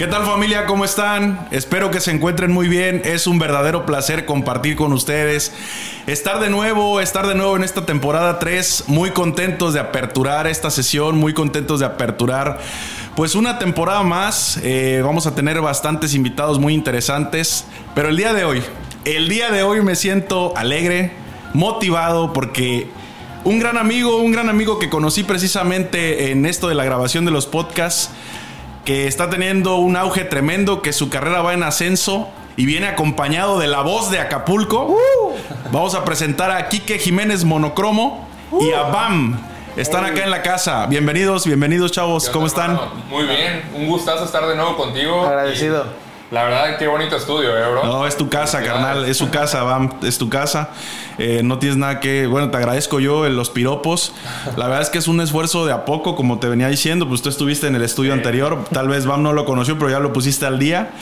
¿Qué tal familia? ¿Cómo están? Espero que se encuentren muy bien. Es un verdadero placer compartir con ustedes. Estar de nuevo, estar de nuevo en esta temporada 3. Muy contentos de aperturar esta sesión, muy contentos de aperturar pues una temporada más. Eh, vamos a tener bastantes invitados muy interesantes. Pero el día de hoy, el día de hoy me siento alegre, motivado porque un gran amigo, un gran amigo que conocí precisamente en esto de la grabación de los podcasts que está teniendo un auge tremendo, que su carrera va en ascenso y viene acompañado de la voz de Acapulco. Uh. Vamos a presentar a Quique Jiménez Monocromo y a BAM. Están acá en la casa. Bienvenidos, bienvenidos chavos. ¿Cómo están? Muy bien, un gustazo estar de nuevo contigo. Agradecido. La verdad, qué bonito estudio, ¿eh, bro? No, es tu casa, carnal. Es su casa, Bam. Es tu casa. Eh, no tienes nada que. Bueno, te agradezco yo en los piropos. La verdad es que es un esfuerzo de a poco, como te venía diciendo. Pues tú estuviste en el estudio anterior. Tal vez Bam no lo conoció, pero ya lo pusiste al día.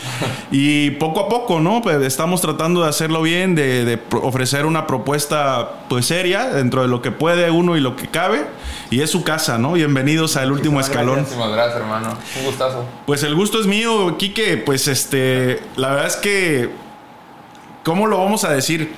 Y poco a poco, ¿no? Pues estamos tratando de hacerlo bien, de, de ofrecer una propuesta, pues seria, dentro de lo que puede uno y lo que cabe. Y es su casa, ¿no? Bienvenidos al último escalón. Muchísimas gracias, hermano. Un gustazo. Pues el gusto es mío, Quique. Pues este, la verdad es que, ¿cómo lo vamos a decir?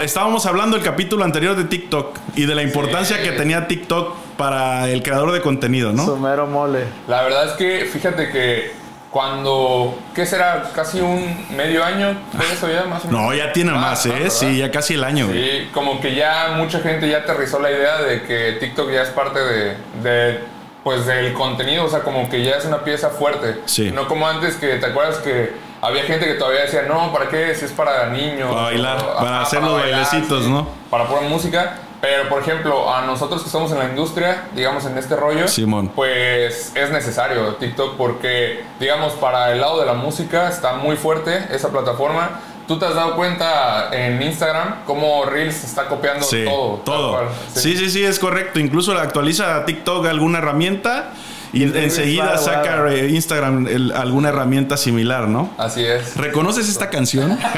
Estábamos hablando el capítulo anterior de TikTok y de la importancia que tenía TikTok para el creador de contenido, ¿no? Sumero mole. La verdad es que, fíjate que cuando, ¿qué será? Casi un medio año, eso ya más o menos? No, ya tiene más, ¿eh? Sí, ya casi el año. Sí, como que ya mucha gente ya aterrizó la idea de que TikTok ya es parte de, de pues del contenido, o sea, como que ya es una pieza fuerte. Sí. No como antes que, ¿te acuerdas que había gente que todavía decía, no, ¿para qué? Si es para niños. Para bailar, para hacer los bailecitos, ¿no? Para poner música. Pero, por ejemplo, a nosotros que estamos en la industria, digamos, en este rollo, Simón. pues es necesario TikTok porque, digamos, para el lado de la música está muy fuerte esa plataforma. ¿Tú te has dado cuenta en Instagram cómo Reels está copiando todo? Todo. Sí. sí, sí, es correcto. Incluso actualiza TikTok alguna herramienta y enseguida saca Instagram alguna herramienta similar, ¿no? Así es. ¿Reconoces esta canción?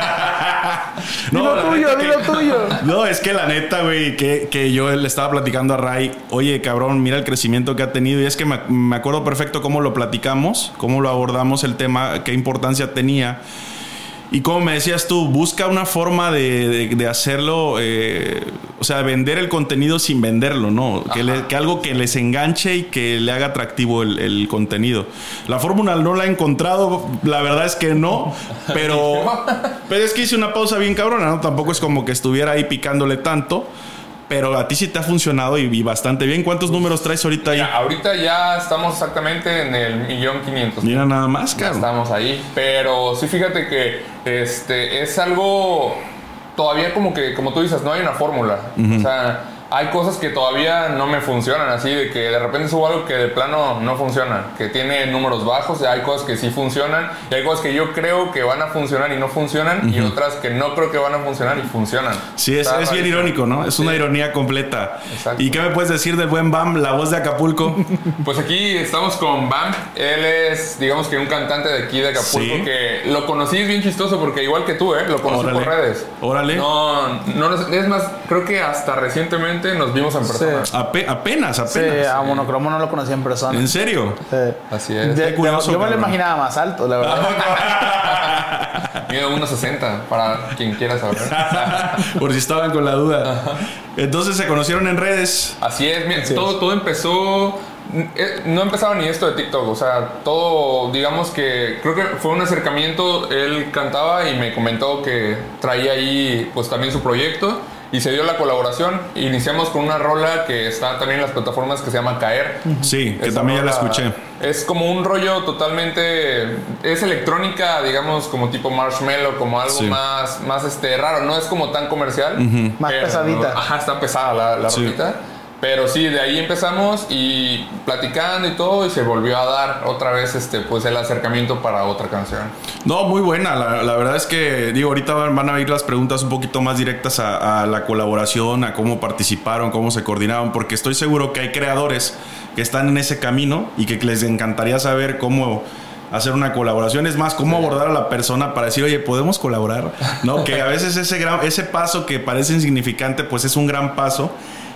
no, dilo tuyo, dilo tuyo. No, es que la neta, güey, que, que, yo le estaba platicando a Ray, oye, cabrón, mira el crecimiento que ha tenido. Y es que me, me acuerdo perfecto cómo lo platicamos, cómo lo abordamos el tema, qué importancia tenía. Y como me decías tú, busca una forma de, de, hacerlo, eh, o sea, vender el contenido sin venderlo, ¿no? Que, que, algo que les enganche y que le haga atractivo el, el contenido. La fórmula no la he encontrado, la verdad es que no, pero, pero es que hice una pausa bien cabrona, ¿no? Tampoco es como que estuviera ahí picándole tanto. Pero a ti sí te ha funcionado y, bastante bien. ¿Cuántos números traes ahorita ahí? Ya, ahorita ya estamos exactamente en el millón quinientos. Mira nada más, Ya estamos ahí. Pero sí, fíjate que este es algo todavía como que, como tú dices, no hay una fórmula. O sea, hay cosas que todavía no me funcionan, así de que de repente subo algo que de plano no funciona, que tiene números bajos, hay cosas que sí funcionan, y hay cosas que yo creo que van a funcionar y no funcionan, y otras que no creo que van a funcionar y funcionan. Sí, es, es bien irónico, ¿no? Es una ironía completa. Exacto. ¿Y qué me puedes decir del buen Bam, la voz de Acapulco? pues aquí estamos con Bam, él es, digamos que un cantante de aquí de Acapulco, que lo conocí, es bien chistoso, porque igual que tú, ¿eh? Lo conocí por redes. Órale. No, no, es más, creo que hasta recientemente nos vimos en persona. apenas, apenas. Sí, a Monocromo no lo conocí en persona. ¿En serio? Sí. Así es. yo, me lo imaginaba más alto, la verdad. Mido 1.60, para quien quiera saber. Por si estaban con la duda. Entonces se conocieron en redes. Así es, todo, todo empezó eh, no empezaba ni esto de TikTok, o sea, todo, digamos que creo que fue un acercamiento, él cantaba y me comentó que traía ahí pues también su proyecto y se dio la colaboración. Iniciamos con una rola que está también en las plataformas que se llama Caer. Sí, que también ya la escuché. Es como un rollo totalmente. Es electrónica, digamos, como tipo marshmallow, como algo más, más este, raro. No es como tan comercial. Más pesadita. Ajá, está pesada la, la rolita. Pero sí, de ahí empezamos y platicando y todo, y se volvió a dar otra vez este, pues el acercamiento para otra canción. No, muy buena. La, verdad es que, digo, ahorita van a ir las preguntas un poquito más directas a, la colaboración, a cómo participaron, cómo se coordinaron, porque estoy seguro que hay creadores que están en ese camino y que les encantaría saber cómo hacer una colaboración. Es más, cómo abordar a la persona para decir, oye, podemos colaborar. ¿No? que a veces ese, gran, ese paso que parece insignificante, pues es un gran paso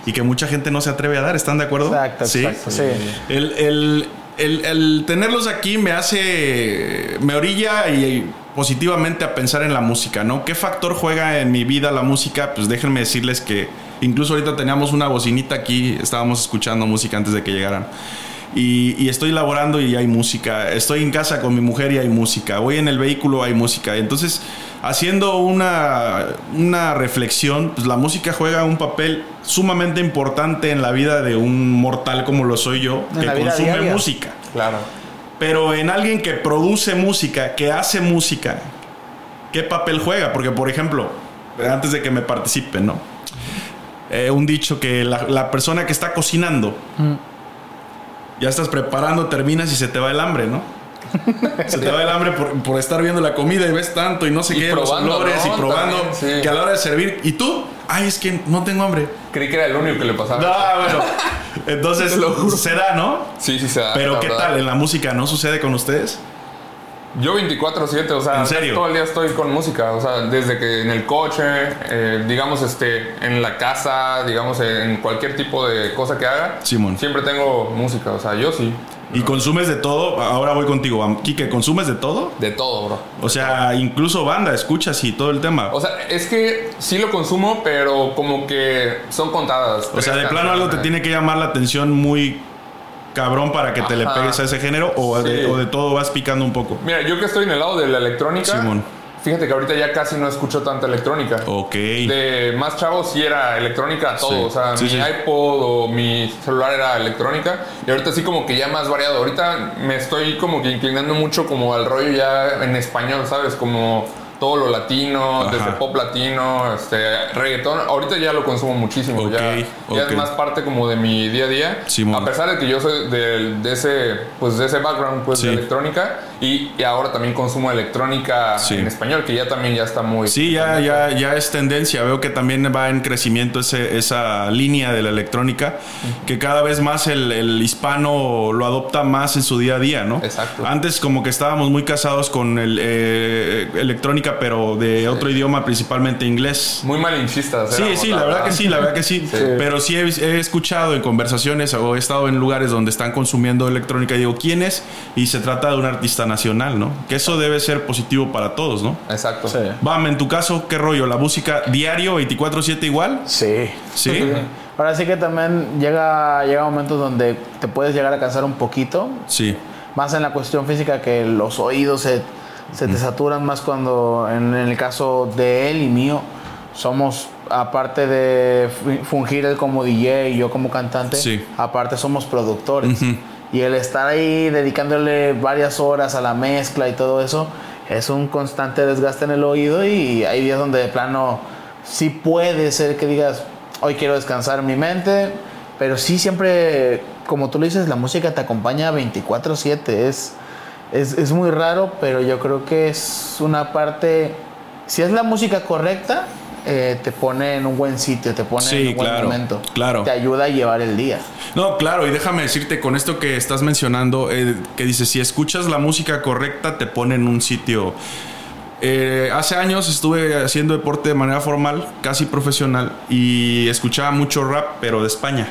y que mucha gente no se atreve a dar. ¿Están de acuerdo? Exacto, ¿Sí? exacto. Sí. El, el, el, el tenerlos aquí me hace, me orilla y positivamente a pensar en la música, ¿no? ¿Qué factor juega en mi vida la música? Pues déjenme decirles que incluso ahorita teníamos una bocinita aquí, estábamos escuchando música antes de que llegaran. Y, y estoy laborando y hay música. Estoy en casa con mi mujer y hay música. Voy en el vehículo, hay música. Entonces, haciendo una, una reflexión, pues la música juega un papel sumamente importante en la vida de un mortal como lo soy yo, En que consume diaria. música. Claro. Pero en alguien que produce música, que hace música, ¿qué papel juega? Porque, por ejemplo, antes de que me participen, ¿no? Eh, un dicho que la, la persona que está cocinando, ya estás preparando, terminas y se te va el hambre, ¿no? Se te va el hambre por, por estar viendo la comida y ves tanto y no sé Y qué, los probando, olores ¿no? y probando, También, sí. que a la hora de servir, ¿y tú? Ay, es que no tengo hambre. Creí que era el único que le pasaba. No, bueno. Entonces lo se da, ¿no? Sí, sí se da. Pero ¿qué verdad. tal? ¿En la música no sucede con ustedes? Yo 24/7, o sea, ¿En serio? todo el día estoy con música, o sea, desde que en el coche, eh, digamos, este, en la casa, digamos, en cualquier tipo de cosa que haga, Simón. siempre tengo música, o sea, yo sí, ¿Y consumes de todo? Ahora voy contigo. Quique, ¿consumes de todo? de todo, bro. O sea, incluso banda, escuchas y todo el tema. O sea, es que sí lo consumo, pero como que son contadas. O sea, de plano algo te tiene que llamar la atención muy cabrón para que te le pegues a ese género o, de, Sí. o de todo vas picando un poco. Mira, yo que estoy en el lado de la electrónica, Simón. fíjate que ahorita ya casi no escucho tanta electrónica. Ok. De más chavos sí era electrónica todo, Sí. o sea, Sí, mi iPod o mi celular era electrónica y ahorita sí como que ya más variado. Ahorita me estoy como que inclinando mucho como al rollo ya en español, ¿sabes? Como todo lo latino, Ajá. desde pop latino, este, reggaetón. Ahorita ya lo consumo muchísimo, Ok, ya, ya ok. es más parte como de mi día a día. Simón. A pesar de que yo soy del- de, ese pues de ese background pues Sí. de electrónica y, y ahora también consumo electrónica Sí. en español, que ya también ya está muy Sí, ya, ya, ya es tendencia. Veo que también va en crecimiento ese- esa línea de la electrónica, que cada vez más el, el hispano lo adopta más en su día a día, ¿no? Exacto. Antes como que estábamos muy casados con el, eh, electrónica, pero de otro idioma, principalmente inglés. muy malinchistas. Sí, sí, la verdad que sí, la verdad que sí. Pero sí he, he escuchado en conversaciones o he estado en lugares donde están consumiendo electrónica y digo, ¿quién es? Y se trata de un artista nacional, ¿no? Que eso debe ser positivo para todos, ¿no? Exacto. Sí. Bam, en tu caso, ¿qué rollo? ¿La música diario 24/7 igual? Sí. ¿Sí? Ahora sí que también llega, llega momentos donde te puedes llegar a cansar un poquito, Sí. más en la cuestión física que los oídos se, se te saturan más cuando en, en el caso de él y mío somos aparte de fu- fungir él como DJ y yo como cantante Sí. aparte somos productores. Y el estar ahí dedicándole varias horas a la mezcla y todo eso es un constante desgaste en el oído y hay días donde de plano sí puede ser que digas hoy quiero descansar mi mente pero sí siempre como tú lo dices la música te acompaña 24/7 es es, es muy raro, pero yo creo que es una parte. Si es la música correcta, eh, te pone en un buen sitio, te pone Sí, en un buen claro, momento. claro. Te ayuda a llevar el día. No, claro, y déjame decirte con esto que estás mencionando, eh, que dice, si escuchas la música correcta, te pone en un sitio. Eh, hace años estuve haciendo deporte de manera formal, casi profesional, y escuchaba mucho rap, pero de España.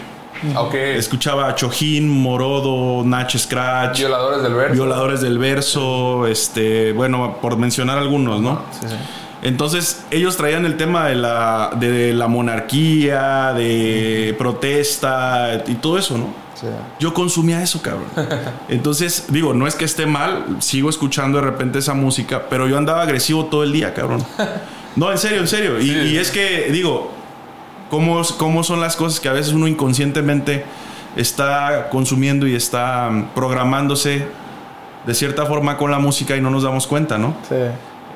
Ok. Escuchaba a Chojín, Morodo, Nach Scratch, Violadores del verso. Violadores del Verso, este, bueno, por mencionar algunos, ¿no? Sí, sí. Entonces ellos traían el tema de la, de la monarquía, de protesta y todo eso, ¿no? Sí. Yo consumía eso, cabrón. Entonces, digo, no es que esté mal, sigo escuchando de repente esa música, pero yo andaba agresivo todo el día, cabrón. No, en serio, en serio. Y es que, digo, ¿cómo, ¿cómo son las cosas que a veces uno inconscientemente está consumiendo y está mm, programándose de cierta forma con la música y no nos damos cuenta, ¿no? Sí.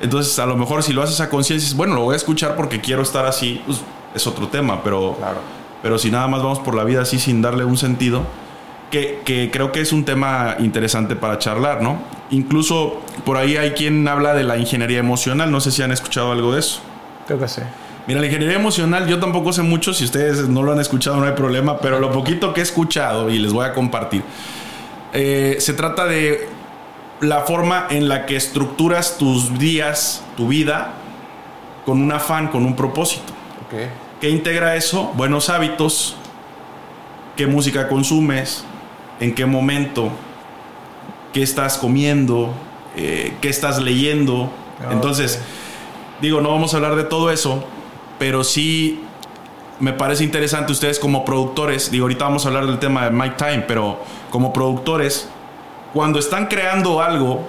Entonces, a lo mejor si lo haces a conciencia, bueno, lo voy a escuchar porque quiero estar así, pues, es otro tema, pero, Claro. pero si nada más vamos por la vida así sin darle un sentido, que, que creo que es un tema interesante para charlar, ¿no? Incluso por ahí hay quien habla de la ingeniería emocional, no sé si han escuchado algo de eso. Creo que sí. Mira, la ingeniería emocional yo tampoco sé mucho, si ustedes no lo han escuchado no hay problema, pero lo poquito que he escuchado y les voy a compartir, eh, se trata de la forma en la que estructuras tus días, tu vida, con un afán, con un propósito. ¿Qué integra eso? Buenos hábitos, qué música consumes, en qué momento, qué estás comiendo, eh, qué estás leyendo. Ah, Entonces, digo, no vamos a hablar de todo eso, pero sí me parece interesante ustedes como productores, digo, ahorita vamos a hablar del tema de Mike Time, pero como productores, cuando están creando algo,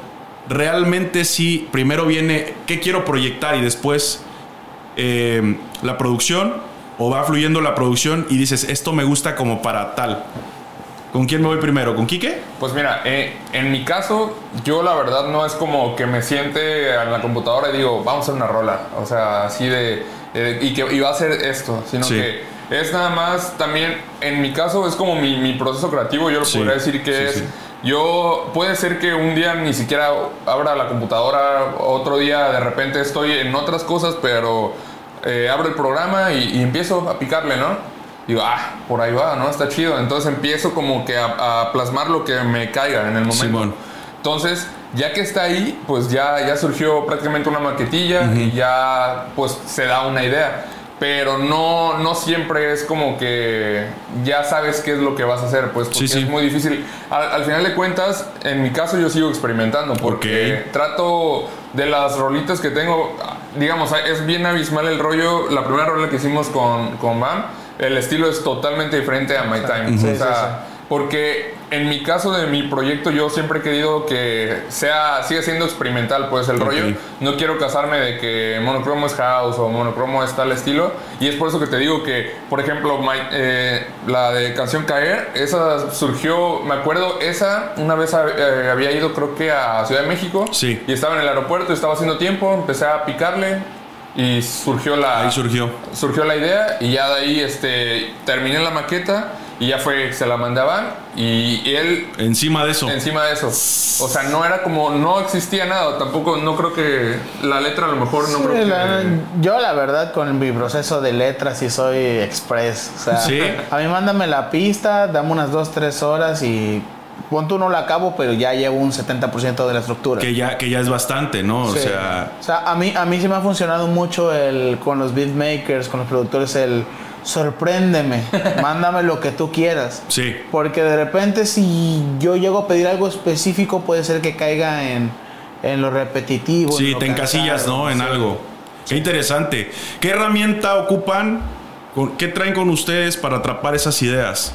realmente sí, primero viene qué quiero proyectar y después eh, la producción, o va fluyendo la producción y dices, esto me gusta como para tal. ¿Con quién me voy primero? ¿Con Quique? Pues mira, eh, en mi caso, yo la verdad no es como que me siente en la computadora y digo, vamos a hacer una rola. O sea, así de. Eh, y que va a ser esto, sino Sí. que es nada más también, en mi caso, es como mi, mi proceso creativo. Yo lo Sí, podría decir que sí, es. Yo puede ser que un día ni siquiera abra la computadora, otro día de repente estoy en otras cosas, pero eh, abro el programa y, y empiezo a picarle, ¿no? Digo, ah, por ahí va, ¿no? Está chido. Entonces empiezo como que a, a plasmar lo que me caiga en el momento. Simón. Entonces, ya que está ahí, pues ya, ya surgió prácticamente una maquetilla y ya pues se da una idea. Pero no, no siempre es como que ya sabes qué es lo que vas a hacer, pues porque Sí, sí. es muy difícil. Al, al final de cuentas, en mi caso yo sigo experimentando porque Ok. trato de las rolitas que tengo, digamos, es bien abismal el rollo. La primera rola que hicimos con, con Bam, el estilo es totalmente diferente a My Time. Sí, o sí, sea, porque en mi caso de mi proyecto yo siempre he querido que sea siga siendo experimental pues el Ok. rollo no quiero casarme de que monocromo es house o monocromo es tal estilo y es por eso que te digo que por ejemplo my- eh, la de canción caer esa surgió me acuerdo esa una vez eh, había ido creo que a Ciudad de México Sí. y estaba en el aeropuerto estaba haciendo tiempo empecé a picarle y surgió la Ahí surgió. surgió la idea y ya de ahí este, terminé la maqueta y ya fue, se la mandaban y él Encima de eso. encima de eso. O sea, no era como, no existía nada, tampoco, no creo que la letra a lo mejor, no Sí, creo que... yo la verdad con mi proceso de letras sí soy express. O sea, Sí. a mí mándame la pista, dame unas 2, 3 horas y punto no la acabo, pero ya llevo un 70% de la estructura. Que ya, que ya es bastante, ¿no? O Sí. sea, O sea, a mí, a mí sí me ha funcionado mucho el, con los beatmakers, con los productores, el sorpréndeme, mándame lo que tú quieras. sí. Porque de repente si yo llego a pedir algo específico puede ser que caiga en, en lo repetitivo. en Sí, lo te encasillas, ¿no? En sí. algo. Qué interesante. ¿Qué herramienta ocupan? ¿Qué traen con ustedes para atrapar esas ideas?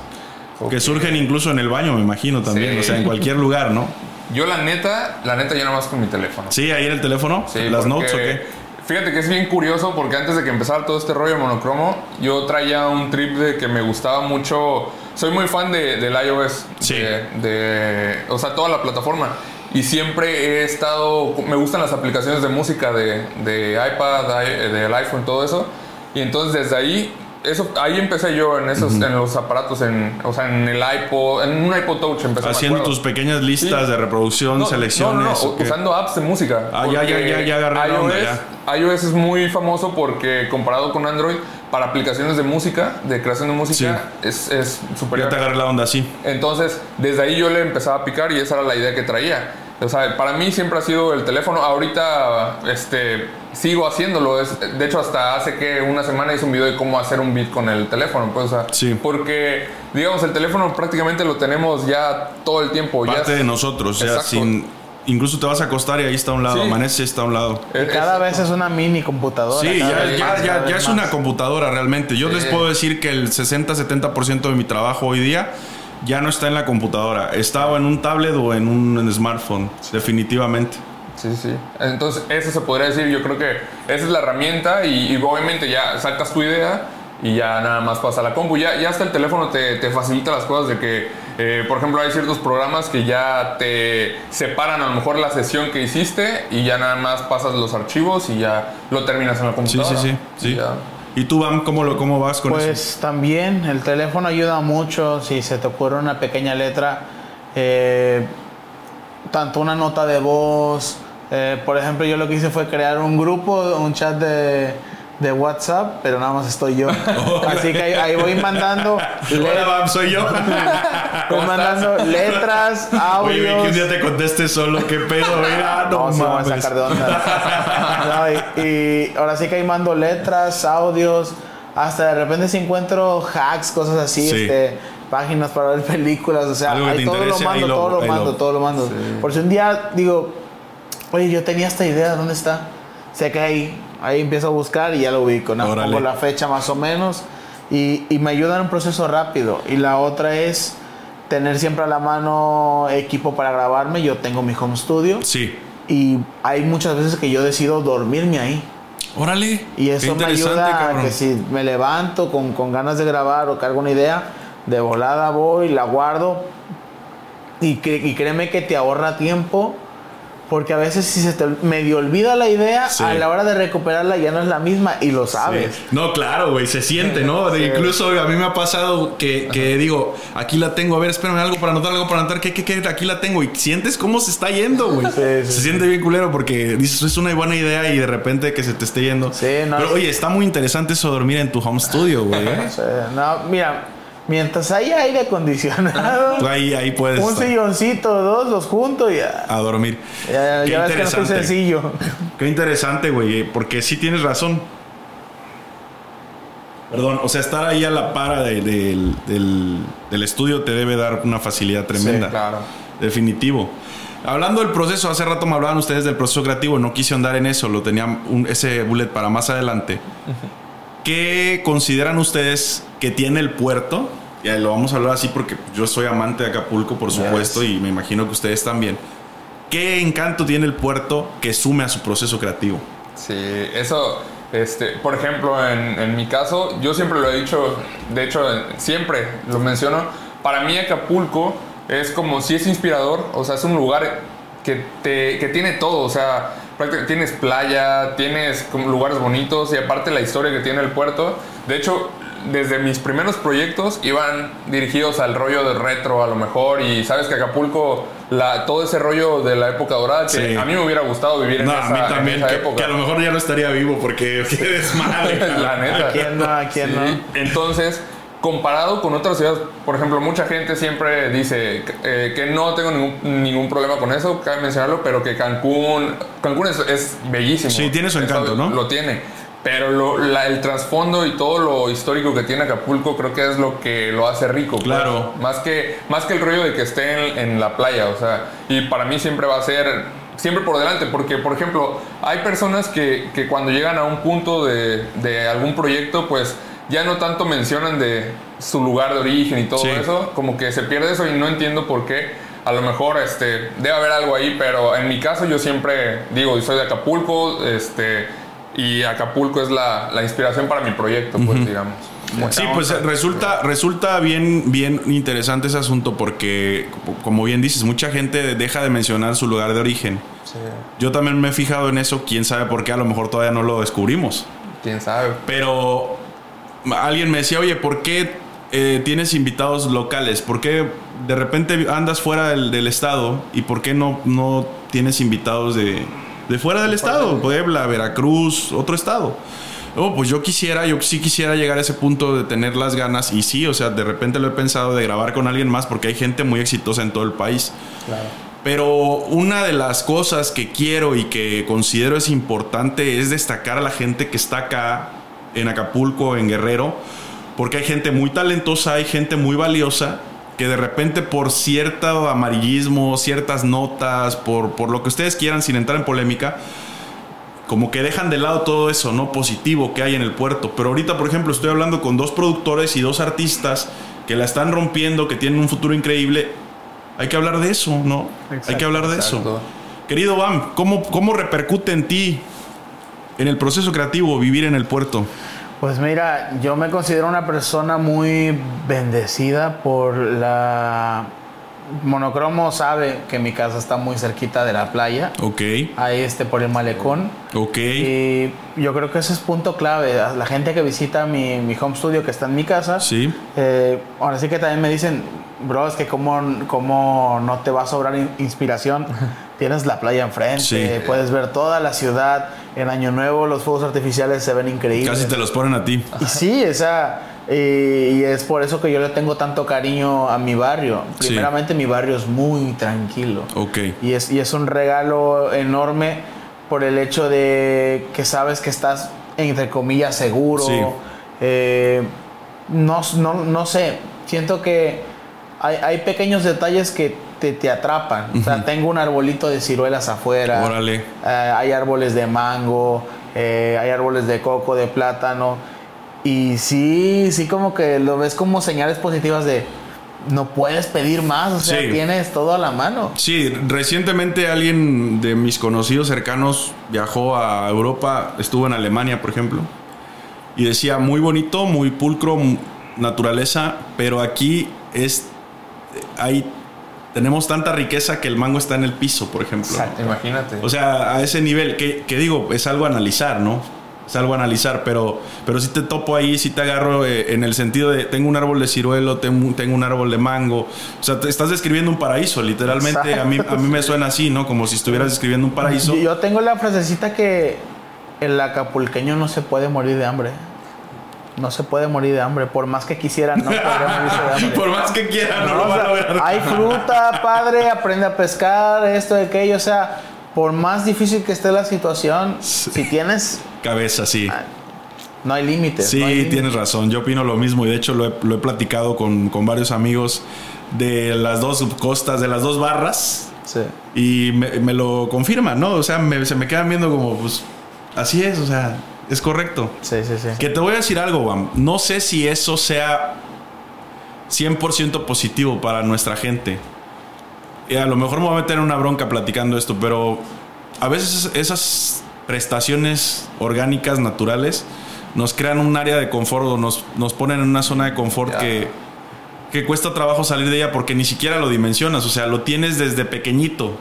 Que surgen incluso en el baño, me imagino también. Sí. O sea, en cualquier lugar, ¿no? Yo la neta, la neta yo nada más con mi teléfono. Sí, ahí en el teléfono. Sí, las porque- notes o qué. Fíjate que es bien curioso porque antes de que empezara todo este rollo monocromo, yo traía un trip de que me gustaba mucho. Soy muy fan de, del iOS. Sí. De, de- o sea, toda la plataforma. Y siempre he estado. Me gustan las aplicaciones de música de, de iPad, del iPhone, todo eso. Y entonces desde ahí. Eso, ahí empecé yo en esos, en los aparatos, en, o sea, en el iPod, en un iPod Touch empecé. Haciendo tus pequeñas listas Sí. de reproducción, No, selecciones. Usando apps de música. Ah, ya, ya, ya, ya agarré la iOS, onda, iOS es muy famoso porque comparado con Android, para aplicaciones de música, de creación de música, es, es Ya superior. te agarré la onda, sí. Entonces, desde ahí yo le empezaba a picar y esa era la idea que traía. O sea, para mí siempre ha sido el teléfono. Ahorita este, sigo haciéndolo. Es, de hecho, hasta hace que una semana hice un video de cómo hacer un beat con el teléfono. Pues, o sea, Sí. Porque, digamos, el teléfono prácticamente lo tenemos ya todo el tiempo. Parte ya de nosotros. O sea, Exacto. sin. Incluso te vas a acostar y ahí está a un lado, Sí. amanece y está a un lado. Es- Cada vez es una mini computadora. Sí, ya, vez ya, más, ya, ya es una computadora realmente. Yo Sí. les puedo decir que el 60-70% de mi trabajo hoy día ya no está en la computadora. Está o en un tablet o en un smartphone, definitivamente. Sí, sí. Entonces, eso se podría decir, yo creo que esa es la herramienta y, y obviamente ya sacas tu idea y ya nada más pasa a la compu. Ya, ya hasta el teléfono te, te facilita las cosas de que, eh, por ejemplo, hay ciertos programas que ya te separan a lo mejor la sesión que hiciste y ya nada más pasas los archivos y ya lo terminas en la computadora. sí, sí. sí. Ya. ¿Y tú, Bam, cómo, lo, cómo vas con eso? Pues también el teléfono ayuda mucho si se te ocurre una pequeña letra, eh, tanto una nota de voz. eh, por ejemplo, yo lo que hice fue crear un grupo, un chat de, de WhatsApp, pero nada más estoy yo. Así que ahí, ahí voy mandando, Hola, Bam, soy yo. voy mandando letras, Oye, vi que un audios. día te conteste solo. ¿Qué pedo? Mira, no, No, sí, me voy a mames. sacar de onda. No, y, y ahora sí que ahí mando letras, audios. Hasta de repente si encuentro hacks, cosas así, Sí. este, páginas para ver películas, o sea, ahí todo lo interese, mando, lo- todo lo mando, todo lo mando. Por si un día digo, oye, yo tenía esta idea, ¿dónde está? Sé que ahí, ahí empiezo a buscar y ya lo ubico, ¿no? Pongo la fecha más o menos y, y me ayuda en un proceso rápido. Y la otra es tener siempre a la mano equipo para grabarme. Yo tengo mi home studio Sí. y hay muchas veces que yo decido dormirme ahí. Órale. Y eso me ayuda a que si me levanto con, con ganas de grabar o cargo una idea, de volada voy, la guardo. Y, cre- y créeme que te ahorra tiempo. Porque a veces si se te medio olvida la idea, Sí. a la hora de recuperarla ya no es la misma y lo sabes. Sí. No, claro, güey, se siente, ¿no? Sí. Incluso a mí me ha pasado que, que digo, aquí la tengo, a ver, espérame algo para anotar, algo para anotar, ¿qué, qué, qué? Aquí la tengo. Y sientes cómo se está yendo, güey. Se siente bien culero porque dices, es una buena idea y de repente que se te esté yendo. Sí, no, Pero oye, está muy interesante eso dormir en tu home studio, güey. ¿eh? No, mira, mientras haya aire acondicionado, ahí, ahí puedes un estar silloncito, dos, los junto y ya. a dormir. Ya, Qué ya ves que no sencillo. Qué interesante, güey, eh, porque sí tienes razón. Perdón, o sea, estar ahí a la para de- del, del- del estudio te debe dar una facilidad tremenda. Claro. Definitivo. Hablando del proceso, hace rato me hablaban ustedes del proceso creativo, no quise andar en eso, lo tenía un- ese bullet para más adelante. ¿Qué consideran ustedes que tiene el puerto? Ya lo vamos a hablar así porque yo soy amante de Acapulco, por supuesto, y me imagino que ustedes también. ¿Qué encanto tiene el puerto que sume a su proceso creativo? Sí, eso, este, por ejemplo, en, en mi caso, yo siempre lo he dicho, de hecho, siempre lo menciono, para mí Acapulco es como si es inspirador, o sea, es un lugar que, te, que tiene todo, o sea, tienes playa, tienes como lugares bonitos y aparte la historia que tiene el puerto, de hecho, desde mis primeros proyectos iban dirigidos al rollo de retro a lo mejor y sabes que Acapulco, la, todo ese rollo de la época dorada, que Sí. a mí me hubiera gustado vivir en No, esa, a mí en también, esa que, época. que a lo mejor ya no estaría vivo porque qué desmadre. la neta. ¿A quién no? ¿A quién Sí. no? Entonces, comparado con otras ciudades, por ejemplo, mucha gente siempre dice eh, que no tengo ningún, ningún problema con eso, cabe mencionarlo, pero que Cancún, Cancún es, es bellísimo. Sí, tiene su encanto, Eso ¿no? Lo tiene. Pero lo- la- el trasfondo y todo lo histórico que tiene Acapulco creo que es lo que lo hace rico. pues. Claro. Más que, más que el rollo de que esté en, en la playa. O sea, y para mí siempre va a ser, siempre por delante. Porque, por ejemplo, hay personas que, que cuando llegan a un punto de, de algún proyecto, pues ya no tanto mencionan de su lugar de origen y todo Sí. eso. Como que se pierde eso y no entiendo por qué. A lo mejor este, debe haber algo ahí, pero en mi caso yo siempre digo, soy de Acapulco, este, y Acapulco es la, la inspiración para mi proyecto, pues digamos. Sí, pues resulta, resulta bien, bien interesante ese asunto porque, como bien dices, mucha gente deja de mencionar su lugar de origen. Sí, Yo también me he fijado en eso, quién sabe por qué, a lo mejor todavía no lo descubrimos. quién sabe. Pero alguien me decía, oye, ¿por qué eh, tienes invitados locales? ¿Por qué de repente andas fuera del, del estado? ¿Y por qué no, no tienes invitados de, de fuera del estado? Puebla, Veracruz, otro estado. Oh, pues yo quisiera, yo sí quisiera llegar a ese punto de tener las ganas. Y sí, o sea, de repente lo he pensado de grabar con alguien más porque hay gente muy exitosa en todo el país. Claro. Pero una de las cosas que quiero y que considero es importante es destacar a la gente que está acá en Acapulco, en Guerrero, porque hay gente muy talentosa, hay gente muy valiosa que de repente por cierto amarillismo, ciertas notas, por, por lo que ustedes quieran sin entrar en polémica, como que dejan de lado todo eso, ¿no? Positivo que hay en el puerto. Pero ahorita, por ejemplo, estoy hablando con dos productores y dos artistas que la están rompiendo, que tienen un futuro increíble. Hay que hablar de eso, ¿no? Hay que hablar de exacto. eso. Querido Bam, ¿cómo, ¿cómo repercute en ti, en el proceso creativo, vivir en el puerto? Pues mira, yo me considero una persona muy bendecida por la... Monocromo sabe que mi casa está muy cerquita de la playa, Ok, ahí este por el malecón. ok. Y yo creo que ese es punto clave. La gente que visita mi, mi home studio que está en mi casa, Sí, eh, ahora sí que también me dicen, bro, es que cómo, cómo no te va a sobrar in- inspiración. Tienes la playa enfrente, Sí. puedes ver toda la ciudad. En Año Nuevo los fuegos artificiales se ven increíbles. casi te los ponen a ti. Y sí, esa, y, y es por eso que yo le tengo tanto cariño a mi barrio. Sí. Primeramente mi barrio es muy tranquilo. Ok, Y es, y es un regalo enorme por el hecho de que sabes que estás, entre comillas, seguro. Sí. Eh, no, no, no sé, siento que hay, hay pequeños detalles que te, te atrapan. O sea, tengo un arbolito de ciruelas afuera. Órale. Eh, hay árboles de mango, eh, hay árboles de coco, de plátano. Y sí, sí como que lo ves como señales positivas de no puedes pedir más, o sea, Sí. tienes todo a la mano. Sí, recientemente alguien de mis conocidos cercanos viajó a Europa, estuvo en Alemania, por ejemplo, y decía muy bonito, muy pulcro, naturaleza, pero aquí es hay tenemos tanta riqueza que el mango está en el piso, por ejemplo. Imagínate. O sea, a ese nivel, que, que digo, es algo a analizar, ¿no? Es algo a analizar, pero, pero si te topo ahí, si te agarro eh, en el sentido de tengo un árbol de ciruelo, tengo, tengo un árbol de mango. O sea, te estás describiendo un paraíso, literalmente. A mí, a mí me suena así, ¿no? Como si estuvieras describiendo un paraíso. Yo, yo tengo la frasecita que el acapulqueño no se puede morir de hambre. No se puede morir de hambre. Por más que quisiera, no podría morirse de hambre. Por más que quiera, no, No, lo o van a ver. hay fruta, padre, aprende a pescar, esto, aquello. O sea, por más difícil que esté la situación, si tienes, Cabeza, sí. no hay límites. Sí, no hay límites. tienes razón. Yo opino lo mismo y de hecho lo he, lo he platicado con, con varios amigos de las dos costas, de las dos barras. Sí. Y me, me lo confirman, ¿no? O sea, me- se me quedan viendo como, pues, así es, o sea, es correcto. Sí, sí, sí. Que te voy a decir algo, Bam. No sé si eso sea 100% positivo para nuestra gente. Y a lo mejor me voy a meter en una bronca platicando esto, pero a veces esas prestaciones orgánicas, naturales, nos crean un área de confort o nos, nos ponen en una zona de confort que, que cuesta trabajo salir de ella porque ni siquiera lo dimensionas, o sea, lo tienes desde pequeñito.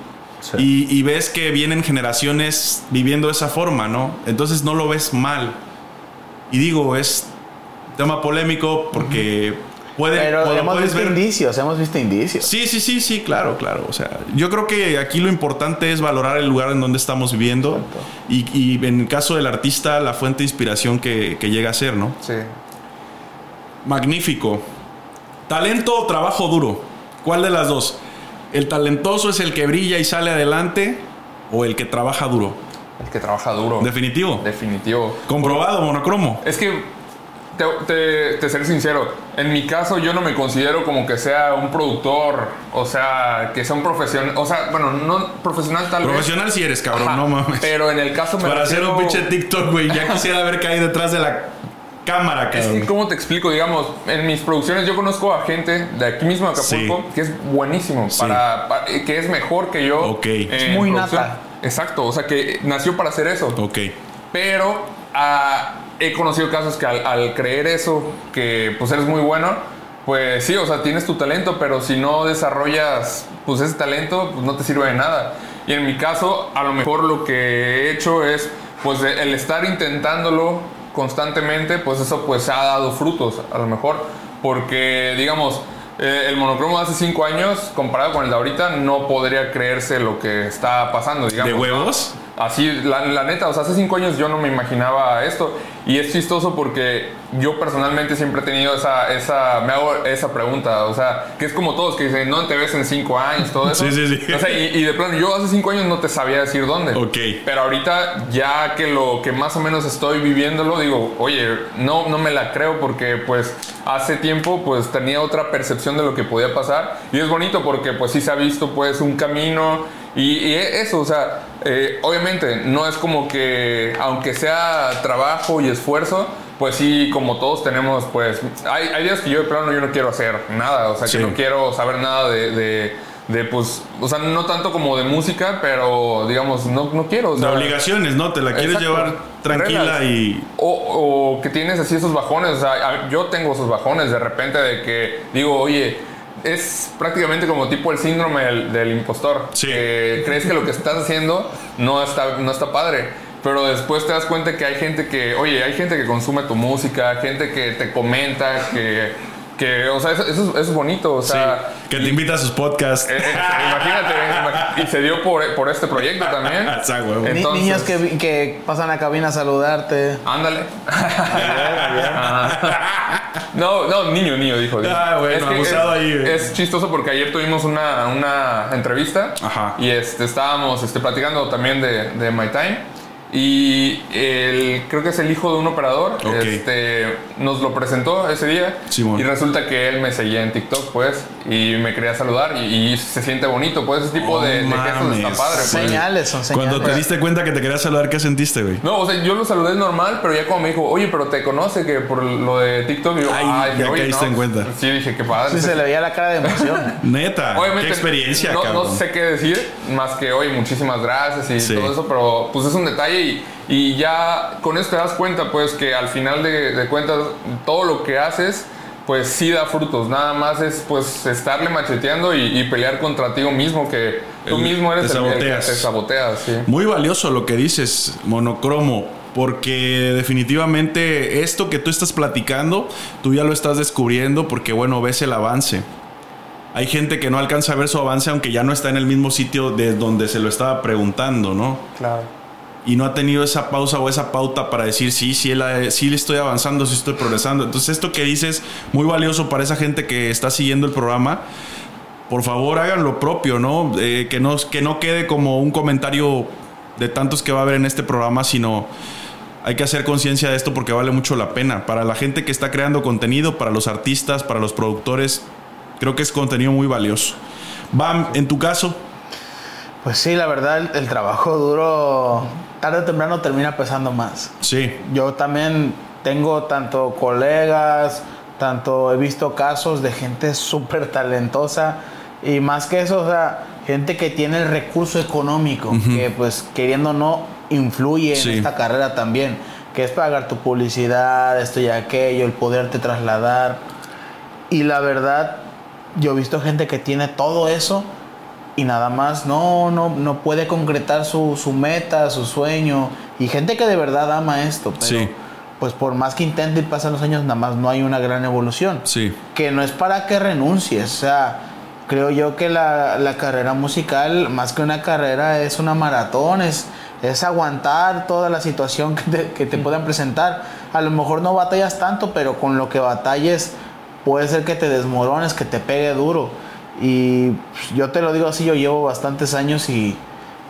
Sí. Y, y ves que vienen generaciones viviendo esa forma, ¿no? Entonces no lo ves mal. Y digo, es tema polémico porque puede, Pero puede- hemos puedes visto ver... indicios, hemos visto indicios. Sí, sí, sí, sí, claro, claro. O sea, yo creo que aquí lo importante es valorar el lugar en donde estamos viviendo y en el caso del artista, la fuente de inspiración que, que llega a ser, ¿no? Sí. Magnífico. ¿Talento o trabajo duro? ¿Cuál de las dos? ¿El talentoso es el que brilla y sale adelante o el que trabaja duro? El que trabaja duro. Definitivo. Definitivo. Comprobado, monocromo. Es que, te, te, te seré sincero, en mi caso yo no me considero como que sea un productor, o sea, que sea un profesional, o sea, bueno, no profesional tal Profesional si eres, vez. cabrón, Ajá, no mames. Pero en el caso me Para hacer un pinche TikTok, güey, ya quisiera ver qué hay detrás de la cámara, Es cabrón. que, ¿cómo te explico? Digamos, en mis producciones yo conozco a gente de aquí mismo de Acapulco Sí. que es buenísimo, Sí. para, pa- eh, que es mejor que yo. Ok. Es muy producción. nata. Exacto, o sea, que nació para hacer eso. Ok. Pero ah, he conocido casos que al, al creer eso, que pues eres muy bueno, pues sí, o sea, tienes tu talento, pero si no desarrollas pues ese talento, pues no te sirve de nada. Y en mi caso, a lo mejor lo que he hecho es pues el estar intentándolo constantemente, pues eso pues ha dado frutos, a lo mejor, porque digamos, eh, el monocromo de hace cinco años, comparado con el de ahorita, no podría creerse lo que está pasando, digamos. ¿De huevos? Así, la, la neta, o sea, hace cinco años yo no me imaginaba esto. Y es chistoso porque yo personalmente siempre he tenido esa, esa, me hago esa pregunta, o sea, que es como todos que dicen, no te ves en cinco años, todo eso. Sí, sí, sí. O sea, y, y de plano, yo hace cinco años no te sabía decir dónde. Ok. Pero ahorita, ya que lo que más o menos estoy viviéndolo, digo, oye, no, no me la creo porque pues hace tiempo pues tenía otra percepción de lo que podía pasar. Y es bonito porque pues sí se ha visto pues un camino y, y eso, o sea, eh, obviamente no es como que, aunque sea trabajo y esfuerzo, pues sí, como todos tenemos, pues, hay, hay días que yo de plano yo no quiero hacer nada, o sea, Sí. que no quiero saber nada de, de, de, pues, o sea, no tanto como de música, pero digamos, no, no quiero. O De obligaciones, ¿no? Te la quieres Exacto. llevar tranquila y. o, o que tienes así esos bajones, o sea, yo tengo esos bajones de repente de que digo, oye, es prácticamente como tipo el síndrome del, del impostor. Sí. Que crees que lo que estás haciendo no está, no está padre. Pero después te das cuenta que hay gente que, oye, hay gente que consume tu música, gente que te comenta, que, que o sea, eso, eso es- eso es bonito, o sea, sí, que te invita a sus podcasts. eh, eh, imagínate, imag- y se dio por, por este proyecto también. Ah, Entonces- niños que, que pasan a cabina a saludarte. Ándale. No, no, niño, niño, dijo. dijo. Ah, bueno, que abusado es, ahí. Es chistoso porque ayer tuvimos una, una entrevista Ajá. y este, estábamos este, platicando también de, de My Time. Y el, creo que es el hijo de un operador. Este, nos lo presentó ese día. Simón. Y resulta que él me seguía en TikTok, pues. Y me quería saludar. Y, y se siente bonito, pues. Ese tipo Oh, de, de gestos está padre, pues. Señales, son señales. Cuando te diste cuenta que te quería saludar, ¿qué sentiste, güey? No, o sea, yo lo saludé normal, pero ya como me dijo, oye, pero te conoce que por lo de TikTok. Y yo, Ay, "Ay, ya oye, caíste no". en cuenta. Sí, dije, qué padre. Sí, se le veía la cara de emoción. Neta, Obviamente, qué experiencia, no, cabrón. no sé qué decir, más que oye, muchísimas gracias y Sí. todo eso, pero pues es un detalle y, y ya con eso te das cuenta, pues que al final de, de cuentas todo lo que haces, pues sí da frutos. Nada más es pues estarle macheteando y, y pelear contra ti mismo, que tú El- mismo eres te el, el que saboteas. te saboteas. Sí. Muy valioso lo que dices, monocromo, porque definitivamente esto que tú estás platicando, tú ya lo estás descubriendo porque, bueno, ves el avance. Hay gente que no alcanza a ver su avance aunque ya no está en el mismo sitio de donde se lo estaba preguntando, ¿no? Claro. Y no ha tenido esa pausa o esa pauta para decir, sí, sí, sí le estoy avanzando, sí estoy progresando. Entonces esto que dices, muy valioso para esa gente que está siguiendo el programa. Por favor, hagan lo propio, ¿no? Eh, que ¿no? Que no quede como un comentario de tantos que va a haber en este programa, sino hay que hacer conciencia de esto porque vale mucho la pena. Para la gente que está creando contenido, para los artistas, para los productores, creo que es contenido muy valioso. Bam, en tu caso, Pues sí, la verdad, el trabajo duro tarde o temprano termina pesando más. sí, Yo también tengo tanto colegas, tanto he visto casos de gente súper talentosa y más que eso, o sea, gente que tiene el recurso económico, que pues queriendo o no influye en Sí. esta carrera también, que es pagar tu publicidad, esto y aquello, el poderte trasladar. Y la verdad, yo he visto gente que tiene todo eso y nada más no, no, no puede concretar su, su meta, su sueño. Y gente que de verdad ama esto, pero Sí. pues por más que intente y pasan los años, nada más no hay una gran evolución. sí. Que no es para que renuncies, o sea, creo yo que la, la carrera musical, más que una carrera, es una maratón, es, es aguantar toda la situación que te, que te puedan presentar. A lo mejor no batallas tanto, pero con lo que batalles puede ser que te desmorones, que te pegue duro. Y pues, yo te lo digo así, yo llevo bastantes años y,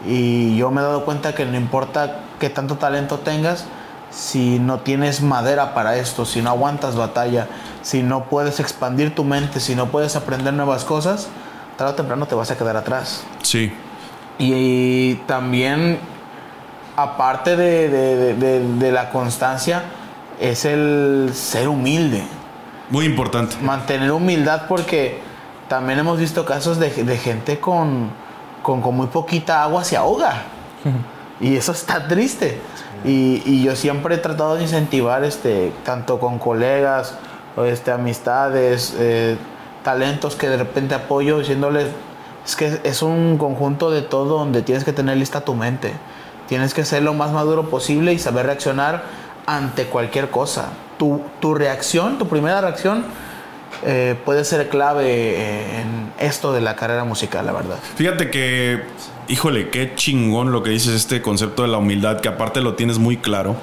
y yo me he dado cuenta que no importa qué tanto talento tengas, si no tienes madera para esto, si no aguantas batalla, si no puedes expandir tu mente, si no puedes aprender nuevas cosas, tarde o temprano te vas a quedar atrás. Sí, Y, también, aparte de, de- de- de- de la constancia, es el ser humilde. muy importante. Mantener humildad porque también hemos visto casos de, de gente con, con, con muy poquita agua se ahoga. Y eso está triste. Y, y yo siempre he tratado de incentivar, este, tanto con colegas, este, amistades, eh, talentos que de repente apoyo, diciéndoles, es que es un conjunto de todo donde tienes que tener lista tu mente. Tienes que ser lo más maduro posible y saber reaccionar ante cualquier cosa. Tu, tu reacción, tu primera reacción, eh, puede ser clave eh, en esto de la carrera musical, la verdad. Fíjate que, híjole, qué chingón lo que dices este concepto de la humildad, que aparte lo tienes muy claro.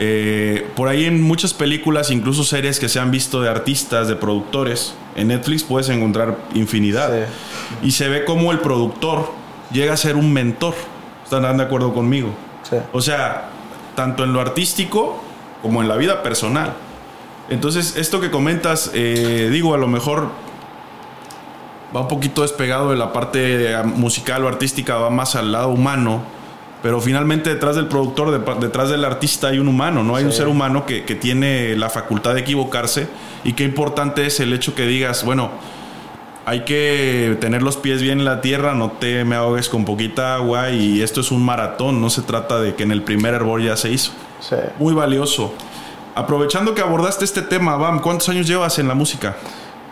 Eh, por ahí en muchas películas, incluso series que se han visto de artistas, de productores, en Netflix puedes encontrar infinidad. Y se ve como el productor llega a ser un mentor. ¿Están de acuerdo conmigo? Sí. O sea, tanto en lo artístico como en la vida personal. Entonces, esto que comentas, eh, digo, a lo mejor va un poquito despegado de la parte eh, musical o artística, va más al lado humano. Pero finalmente detrás del productor, de- detrás del artista hay un humano, ¿no? Hay un ser humano que, que tiene la facultad de equivocarse y qué importante es el hecho que digas, bueno, hay que tener los pies bien en la tierra, no te me ahogues con poquita agua y esto es un maratón, no se trata de que en el primer hervor ya se hizo. Sí. Muy valioso. Aprovechando que abordaste este tema, Bam, ¿cuántos años llevas en la música?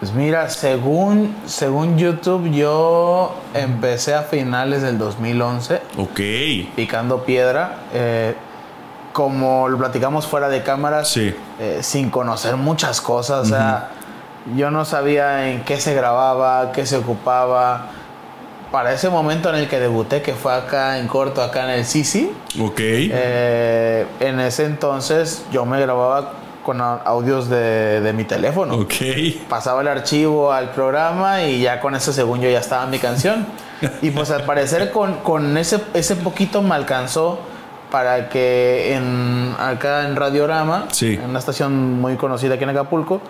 Pues mira, según, según YouTube, yo empecé a finales del 2011 Ok. picando piedra. eh, como lo platicamos fuera de cámaras, Sí. eh, sin conocer muchas cosas. O sea, yo no sabía en qué se grababa, qué se ocupaba. Para ese momento en el que debuté, que fue acá en corto, acá en el Sisi, Ok. eh, en ese entonces yo me grababa con au- audios de, de mi teléfono ok. pasaba el archivo al programa y ya con eso, según yo, ya estaba mi canción. Y pues al parecer con, con ese, ese poquito me alcanzó para que en, acá en Radiorama, Sí. en una estación muy conocida aquí en Acapulco,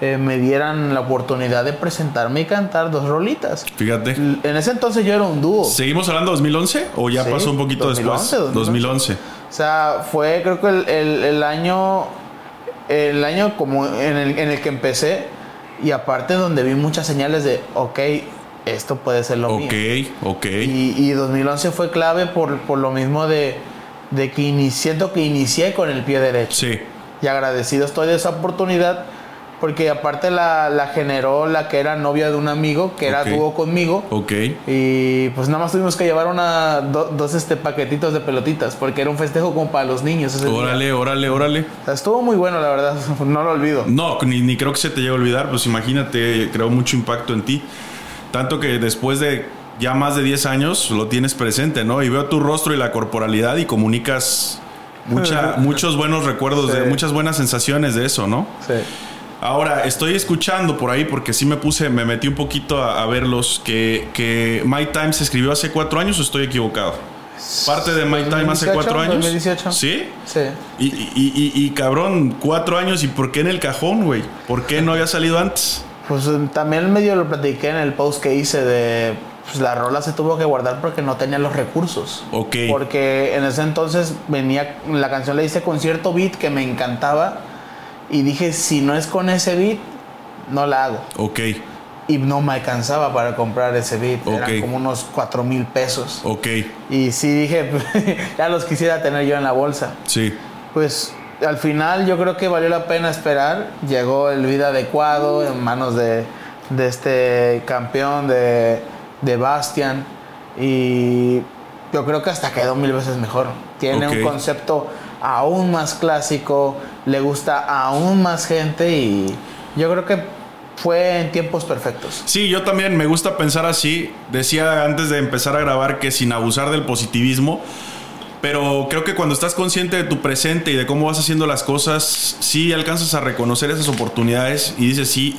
eh, me dieran la oportunidad de presentarme y cantar dos rolitas. Fíjate. En ese entonces yo era un dúo. ¿Seguimos hablando de 2011 o ya Sí, pasó un poquito 2011, después? 2011. O sea, fue creo que el, el- el año el año como en el, en el que empecé y aparte donde vi muchas señales de, ok, esto puede ser lo mío. Ok, ok. Y, y 2011 fue clave por, por lo mismo de, de que siento que inicié con el pie derecho. Sí, Y agradecido estoy de esa oportunidad porque aparte la, la generó la que era novia de un amigo que era Ok. dúo conmigo. ok. Y pues nada más tuvimos que llevar una, do- dos este, paquetitos de pelotitas porque era un festejo como para los niños. ese día. Órale, órale, órale. O sea, estuvo muy bueno, la verdad. No lo olvido. No, ni, ni creo que se te llegue a olvidar, pues imagínate, creó mucho impacto en ti. Tanto que después de ya más de 10 años lo tienes presente, ¿no? Y veo tu rostro y la corporalidad y comunicas mucha, muchos buenos recuerdos, de, muchas buenas sensaciones de eso, ¿no? Sí. Ahora, estoy escuchando por ahí, porque sí me puse, me metí un poquito a, a verlos, que, que My Time se escribió hace cuatro años o estoy equivocado. Parte de My Time hace 2018, cuatro años. 2018. ¿Sí? Sí. Y, y, y- y, cabrón, cuatro años, ¿y por qué en el cajón, güey? ¿Por qué no había salido antes? Pues eh, también medio lo platiqué en el post que hice de pues, la rola se tuvo que guardar porque no tenía los recursos. Ok. Porque en ese entonces venía la canción le hice con cierto beat que me encantaba y dije si no es con ese beat no la hago Ok, y no me alcanzaba para comprar ese beat Ok. eran como unos cuatro mil pesos ok, y sí dije ya los quisiera tener yo en la bolsa sí. pues al final yo creo que valió la pena esperar. Llegó el video adecuado en manos de, de este campeón de, de Bastian. Y yo creo que hasta quedó mil veces mejor. Tiene Ok. un concepto aún más clásico, le gusta a aún más gente y yo creo que fue en tiempos perfectos. Sí, yo también me gusta pensar así. Decía antes de empezar a grabar que sin abusar del positivismo, pero creo que cuando estás consciente de tu presente y de cómo vas haciendo las cosas, sí alcanzas a reconocer esas oportunidades y dices, sí,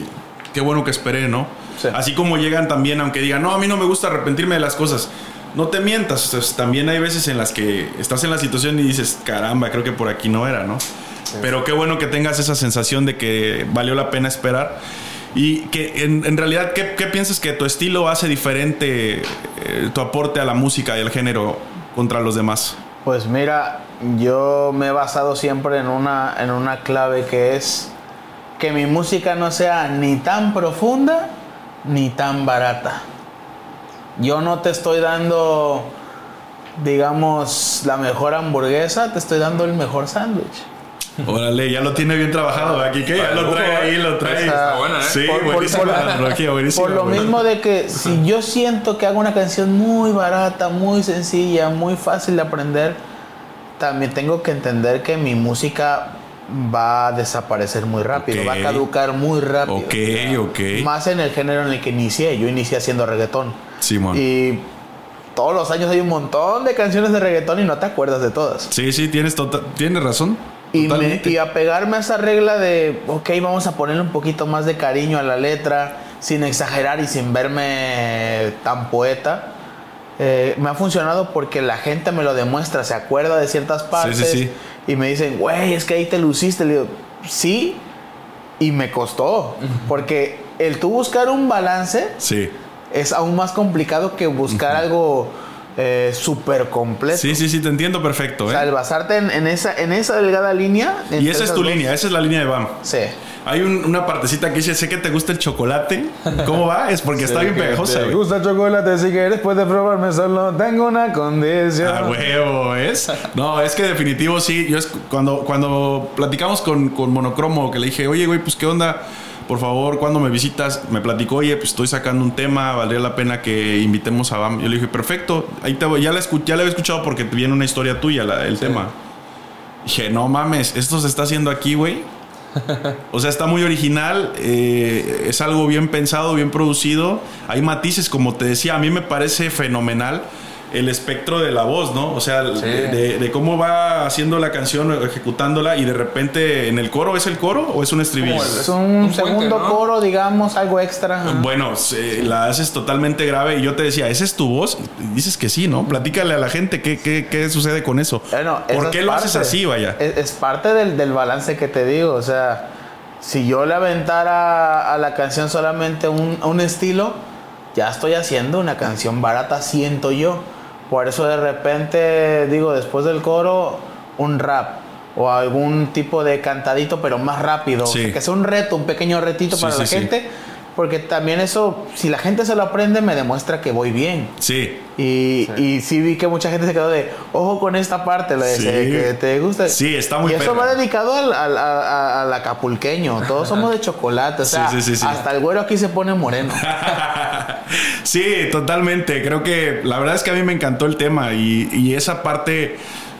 qué bueno que esperé, ¿no? Sí. Así como llegan también, aunque digan, no, a mí no me gusta arrepentirme de las cosas. No te mientas, también hay veces en las que estás en la situación y dices, caramba, creo que por aquí no era, ¿no? Pero qué bueno que tengas esa sensación de que valió la pena esperar. Y que en, en realidad, ¿qué, qué piensas que tu estilo hace diferente eh, tu aporte a la música y al género contra los demás? Pues mira, yo me he basado siempre en una, en una clave que es que mi música no sea ni tan profunda ni tan barata. Yo no te estoy dando, digamos, la mejor hamburguesa, te estoy dando el mejor sándwich. Órale, ya lo tiene bien trabajado aquí, que ya lo trae ahí, lo trae. Está buena, ¿eh? Sí, Por- por- buenísima por- la analogía, buenísima, Por lo mismo de que si yo siento que hago una canción muy barata, muy sencilla, muy fácil de aprender, también tengo que entender que mi música va a desaparecer muy rápido, Ok. va a caducar muy rápido. Ok, ok. Más en el género en el que inicié, yo inicié haciendo reggaetón. Simón. Y todos los años hay un montón de canciones de reggaetón y no te acuerdas de todas. Sí, sí, tienes, tota- tienes razón. Y, me- y apegarme a esa regla de, ok, vamos a ponerle un poquito más de cariño a la letra, sin exagerar y sin verme tan poeta, eh, me ha funcionado porque la gente me lo demuestra, se acuerda de ciertas partes sí. y me dicen, güey, es que ahí te luciste. Le digo, sí, y me costó, porque el tú buscar un balance Sí. es aún más complicado que buscar algo eh, súper completo. Sí, sí, sí, te entiendo perfecto, O sea, el ¿eh? basarte en, en esa, en esa delgada línea. Y esa es tu dos- línea, esa es la línea de BAM. Sí. Hay un- una partecita que dice, sé que te gusta el chocolate. ¿Cómo va? Es porque está bien pegajosa, güey. gusta el chocolate, si quieres puedes probarme, solo tengo una condición. A huevo, ¿es? No, es que definitivo sí. Yo es cuando, cuando platicamos con, con Monocromo, que le dije, oye, güey, pues qué onda, por favor, cuando me visitas, me platicó, oye, pues estoy sacando un tema, valdría la pena que invitemos a Bam. Yo le dije, perfecto, ahí te voy. Ya la, ya la había escuchado porque viene una historia tuya, la- el tema. Dije, no mames, esto se está haciendo aquí, güey. O sea, está muy original, eh, es algo bien pensado, bien producido. Hay matices, como te decía, a mí me parece fenomenal el espectro de la voz, ¿no? O sea, de, de, cómo va haciendo la canción, ejecutándola y de repente en el coro, ¿es el coro o es un estribillo? Es un, segundo coro, digamos, algo extra. Bueno, la haces totalmente grave y yo te decía, ¿esa es tu voz? Dices que sí, ¿no? Platícale a la gente qué, qué, qué sucede con eso. Bueno, ¿Por qué lo haces así, vaya? Es, parte del, del balance que te digo, o sea, si yo le aventara a la canción solamente un, un estilo, ya estoy haciendo una canción barata, siento yo. Por eso de repente digo, después del coro, un rap o algún tipo de cantadito, pero más rápido. que sea un reto, un pequeño retito para la gente porque también eso, si la gente se lo aprende, me demuestra que voy bien. Sí. Y sí. y sí vi que mucha gente se quedó de, ojo con esta parte, lo de que te gusta. Sí, está muy Y eso va dedicado al, al, acapulqueño. Todos somos de chocolate. O sea, hasta el güero aquí se pone moreno. sí, totalmente. Creo que la verdad es que a mí me encantó el tema y, y esa parte,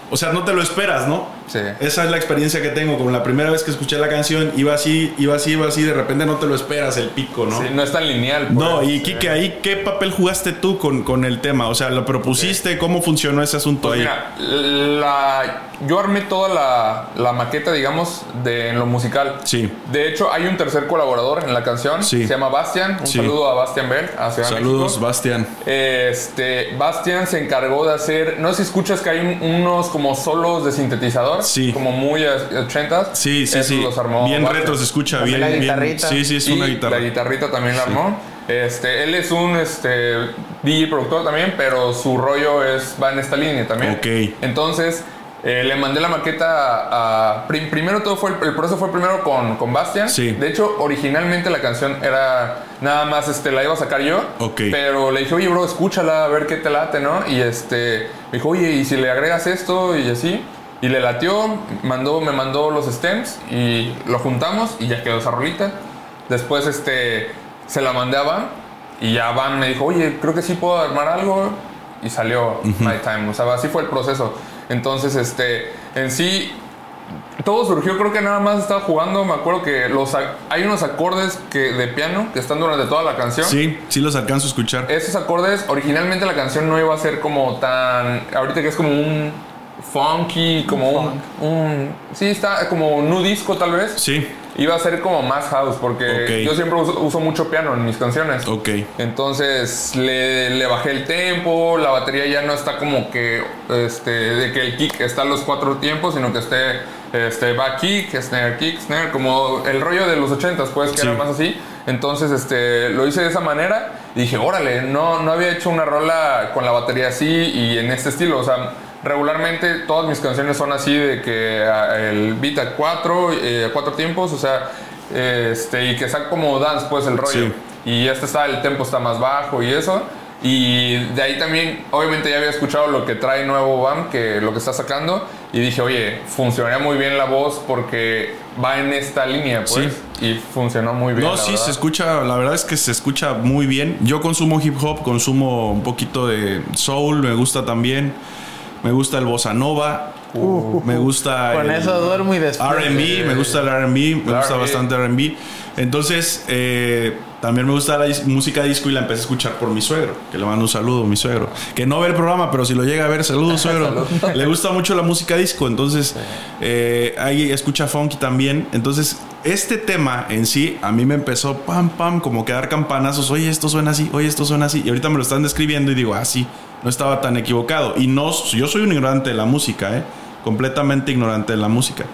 o sea, no te lo esperas, ¿no? Esa es la experiencia que tengo. Como la primera vez que escuché la canción, iba así, iba así, iba así, de repente no te lo esperas el pico, ¿no? Sí, no es tan lineal. Pues. No, y Kike, ahí, ¿qué papel jugaste tú con, con el tema? O sea, ¿lo propusiste? ¿Cómo funcionó ese asunto pues ahí? Mira, la, yo armé toda la, la, maqueta, digamos, de, en lo musical. Sí. De hecho, hay un tercer colaborador en la canción. Sí. Se llama Bastian. Un saludo a Bastian Bell, Saludos, Bastian. Este, Bastian se encargó de hacer, no sé si escuchas que hay unos como solos de sintetizador. Sí. Como muy 80 Sí, sí, sí. bien retro se escucha, bien, bien. Sí, sí, es una guitarra. La guitarrita también la armó. Este, él es un este, DJ productor también, pero su rollo es, va en esta línea también. Ok. Entonces, eh, le mandé la maqueta a. primero todo fue. El proceso fue primero con, con Bastian. Sí. De hecho, originalmente la canción era. Nada más este, la iba a sacar yo. Ok. Pero le dije, oye, bro, escúchala, a ver qué te late, ¿no? Y este. Me dijo, oye, ¿y si le agregas esto? Y así. Y le latió, mandó, me mandó los stems y lo juntamos y ya quedó esa rolita. Después este, se la mandé a Van y ya Van me dijo, oye, creo que sí puedo armar algo. Y salió Nighttime. O sea, así fue el proceso. Entonces, este, en sí, todo surgió, creo que nada más estaba jugando. Me acuerdo que los, hay unos acordes que, de piano que están durante toda la canción. Sí, sí los alcanzo a escuchar. Esos acordes, originalmente la canción no iba a ser como tan. Ahorita que es como un funky, como un, Sí, está como un nu disco tal vez. Sí. Iba a ser como más house, porque yo siempre uso, mucho piano en mis canciones. Ok. Entonces le, bajé el tempo, la batería ya no está como que, este, de que el kick está a los cuatro tiempos, sino que esté, este, back kick, snare kick, snare, como el rollo de los ochentas, pues, que era más así. Entonces, este, lo hice de esa manera y dije, órale, no, no había hecho una rola con la batería así y en este estilo, o sea regularmente todas mis canciones son así de que ah, el beat a cuatro, eh, cuatro tiempos, o sea, este, y que está como dance pues el rollo. Y este está, el tempo está más bajo y eso. Y de ahí también, obviamente ya había escuchado lo que trae nuevo BAM, que lo que está sacando, y dije, oye, funcionaría muy bien la voz porque va en esta línea, pues, y funcionó muy bien. No, sí, se escucha, la verdad es que se escucha muy bien. Yo consumo hip hop, consumo un poquito de soul, me gusta también me gusta el bossa nova, uh, me gusta con eso duermo y R&B, me gusta el R&B, me gusta bastante R&B. Entonces, eh, también me gusta la música disco y la empecé a escuchar por mi suegro, que le mando un saludo a mi suegro, que no ve el programa, pero si lo llega a ver, saludos suegro. le gusta mucho la música disco, entonces eh, ahí escucha funky también. Entonces, este tema en sí a mí me empezó pam pam como que dar campanazos, oye, esto suena así, oye, esto suena así, y ahorita me lo están describiendo y digo, ah, sí, no estaba tan equivocado. Y no, yo soy un ignorante de la música, ¿eh? completamente ignorante de la música.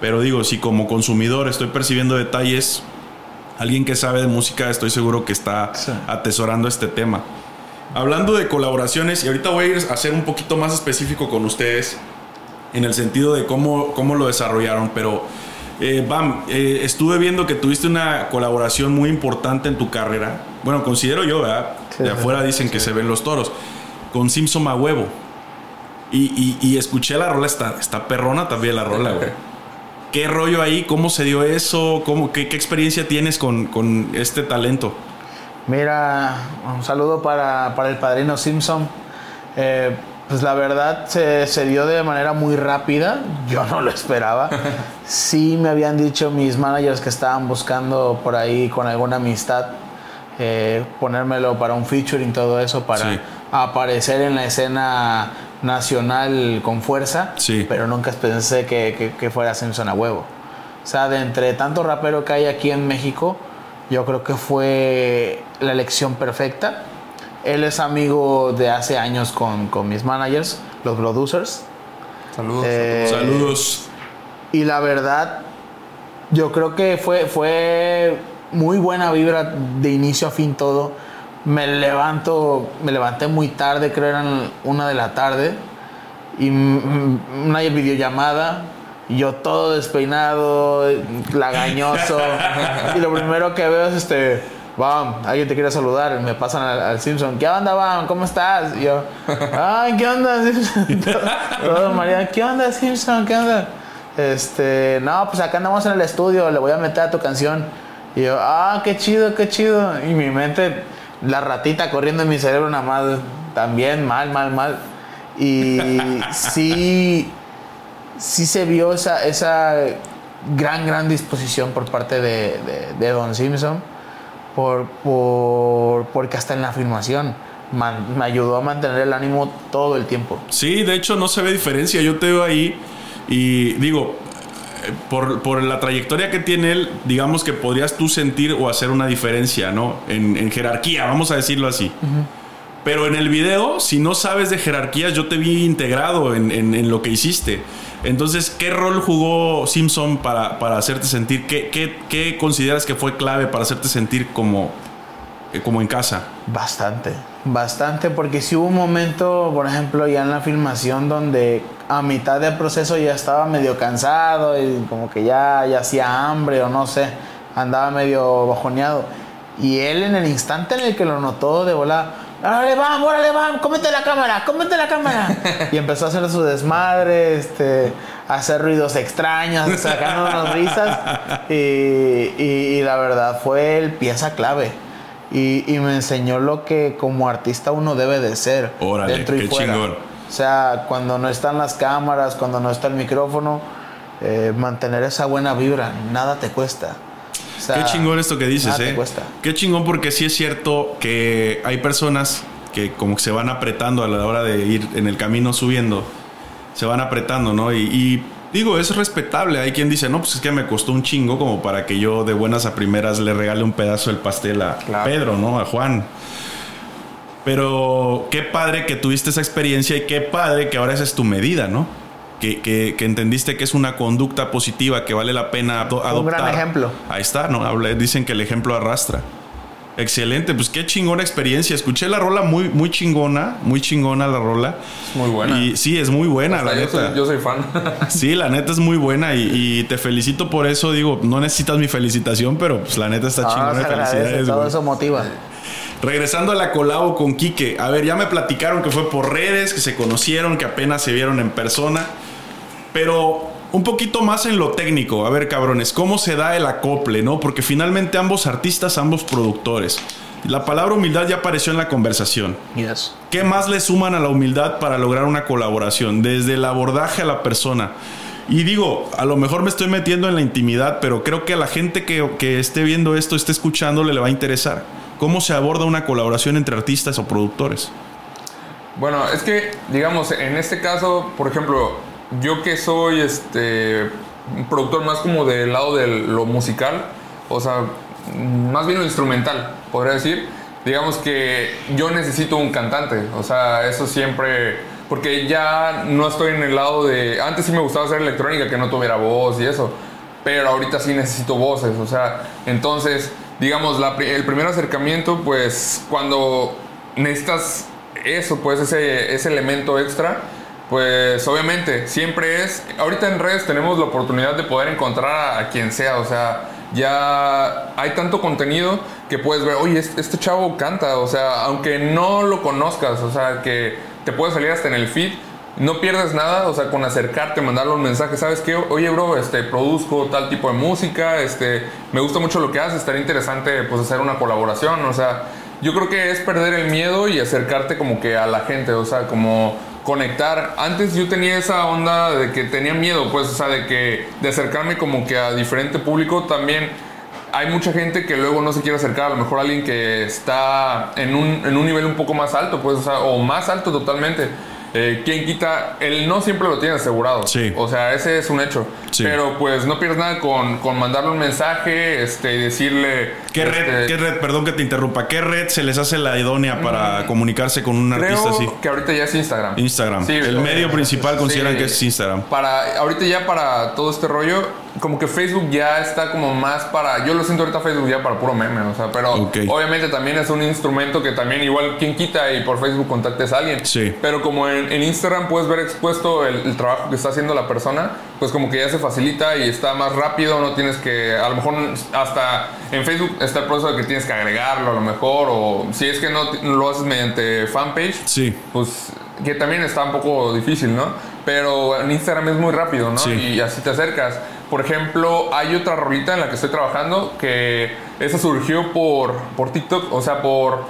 Pero digo, si como consumidor estoy percibiendo detalles, alguien que sabe de música estoy seguro que está atesorando este tema. Hablando de colaboraciones, y ahorita voy a ir a ser un poquito más específico con ustedes, en el sentido de cómo, cómo lo desarrollaron, pero eh, Bam, eh, estuve viendo que tuviste una colaboración muy importante en tu carrera. Bueno, considero yo, ¿verdad? de afuera dicen que se ven los toros con Simpson a huevo. Y, escuché la rola, está, está perrona también la rola, güey. ¿Qué rollo ahí? ¿Cómo se dio eso? ¿Cómo, qué, experiencia tienes con, este talento? Mira, un saludo para, el padrino Simpson. Eh, pues la verdad se, se, dio de manera muy rápida. Yo no lo esperaba. Sí me habían dicho mis managers que estaban buscando por ahí con alguna amistad eh, ponérmelo para un featuring, todo eso, para, aparecer en la escena nacional con fuerza, Sí. pero nunca pensé que, que- que fuera Simpson a huevo. O sea, de entre tanto rapero que hay aquí en México, yo creo que fue la elección perfecta. Él es amigo de hace años con, con mis managers, los producers. Saludos. Eh, Saludos. y la verdad, yo creo que fue, fue muy buena vibra de inicio a fin todo. Me levanto, me levanté muy tarde, creo eran una de la tarde. Y una videollamada. Y yo todo despeinado, lagañoso. y lo primero que veo es este. Bam, alguien te quiere saludar. Me pasan al, al Simpson. ¿Qué onda, Bam? ¿Cómo estás? Y yo, ay, ¿qué onda, Simpson? Todo María, ¿qué onda, Simpson? ¿Qué onda? Este, no, pues acá andamos en el estudio, le voy a meter a tu canción. Y yo, ah, qué chido, qué chido. Y mi mente, la ratita corriendo en mi cerebro nada más, también mal, mal, mal. Y sí, sí se vio esa, esa gran, gran disposición por parte de, de- Don Simpson, por, por, porque hasta en la filmación me ayudó a mantener el ánimo todo el tiempo. Sí, de hecho no se ve diferencia. Yo te veo ahí y digo, por, por la trayectoria que tiene él, digamos que podrías tú sentir o hacer una diferencia, ¿no? En, en jerarquía, vamos a decirlo así. Pero en el video, si no sabes de jerarquías, yo te vi integrado en, en- en lo que hiciste. Entonces, ¿qué rol jugó Simpson para, para hacerte sentir? ¿Qué, qué, qué consideras que fue clave para hacerte sentir como, como en casa? Bastante, bastante, porque si hubo un momento, por ejemplo, ya en la filmación donde a mitad del proceso ya estaba medio cansado y como que ya, ya hacía hambre o no sé, andaba medio bajoneado. Y él en el instante en el que lo notó de volada, órale, vamos, órale, vamos, cómete la cámara, cómete la cámara. y empezó a hacer su desmadre, este, a hacer ruidos extraños, sacando unas risas. Y, y- y la verdad fue el pieza clave. Y, y me enseñó lo que como artista uno debe de ser. Órale, dentro y qué fuera. chingón. O sea, cuando no están las cámaras, cuando no está el micrófono, eh, mantener esa buena vibra, nada te cuesta. O sea, Qué chingón esto que dices, nada te ¿eh? cuesta. Qué chingón porque sí es cierto que hay personas que como que se van apretando a la hora de ir en el camino subiendo. Se van apretando, ¿no? Y, y digo, es respetable. Hay quien dice, no, pues es que me costó un chingo como para que yo de buenas a primeras le regale un pedazo del pastel a Claro. Pedro, ¿no? A Juan. Pero qué padre que tuviste esa experiencia y qué padre que ahora esa es tu medida, ¿no? Que, que- que entendiste que es una conducta positiva que vale la pena ado- adoptar. Un gran ejemplo. Ahí está, ¿no? Habla- Dicen que el ejemplo arrastra. Excelente, pues qué chingona experiencia. Escuché la rola muy, muy chingona, muy chingona la rola. Muy buena. Y sí, es muy buena, Hasta la yo, neta. soy, yo soy fan. Sí, la neta es muy buena y, y te felicito por eso. Digo, no necesitas mi felicitación, pero pues la neta está Ah, chingona. Felicidades, todo eso motiva. Regresando a la colabo con Quique. A ver, ya me platicaron que fue por redes, que se conocieron, que apenas se vieron en persona. Pero un poquito más en lo técnico. A ver, cabrones, ¿cómo se da el acople, no? Porque finalmente ambos artistas, ambos productores. La palabra humildad ya apareció en la conversación. Yes. ¿Qué más le suman a la humildad para lograr una colaboración? Desde el abordaje a la persona. Y digo, a lo mejor me estoy metiendo en la intimidad, pero creo que a la gente que, que esté viendo esto, esté escuchándole, le va a interesar. ¿Cómo se aborda una colaboración entre artistas o productores? Bueno, es que, digamos, en este caso, por ejemplo, yo que soy este un productor más como del lado de lo musical, o sea, más bien lo instrumental, podría decir. Digamos que yo necesito un cantante, o sea, eso siempre, porque ya no estoy en el lado de, antes sí me gustaba hacer electrónica que no tuviera voz y eso, pero ahorita sí necesito voces, o sea, entonces, digamos, la el primer acercamiento, pues cuando necesitas eso, pues ese, ese elemento extra, pues obviamente siempre es, ahorita en redes tenemos la oportunidad de poder encontrar a, quien sea, o sea, ya hay tanto contenido que puedes ver, oye, este, este chavo canta, o sea, aunque no lo conozcas, o sea, que te puede salir hasta en el feed, no pierdes nada, o sea, con acercarte, mandarle un mensaje, ¿sabes qué? Oye, bro, este, produzco tal tipo de música, este, me gusta mucho lo que haces, estaría interesante, pues, hacer una colaboración, o sea, yo creo que es perder el miedo y acercarte como que a la gente, o sea, como conectar. Antes yo tenía esa onda de que tenía miedo, pues, o sea, de que de acercarme como que a diferente público también hay mucha gente que luego no se quiere acercar, a lo mejor alguien que está en un, en un nivel un poco más alto, pues, o, sea, o más alto totalmente. Eh, ¿Quién quita? El no siempre lo tiene asegurado. Sí. O sea, ese es un hecho. Sí. Pero pues no pierdes nada con, con mandarle un mensaje este, y decirle... ¿Qué red, este, qué red, perdón que te interrumpa, qué red se les hace la idónea para comunicarse con un Creo artista así? que ahorita ya es Instagram. Instagram. Sí, el medio principal sí. consideran que es Instagram. Para, ahorita ya para todo este rollo, como que Facebook ya está como más para. Yo lo siento ahorita Facebook ya para puro meme, o sea, pero Ok. obviamente también es un instrumento que también, igual, quien quita y por Facebook contactes a alguien. Sí. Pero como en, en Instagram puedes ver expuesto el, el trabajo que está haciendo la persona, pues como que ya se facilita y está más rápido, no tienes que. A lo mejor hasta en Facebook está el proceso de que tienes que agregarlo a lo mejor, o si es que no lo haces mediante fanpage Sí. pues que también está un poco difícil, ¿no? Pero en Instagram es muy rápido, ¿no? Sí. Y así te acercas. Por ejemplo, hay otra rolita en la que estoy trabajando que esa surgió por, por TikTok, o sea, por,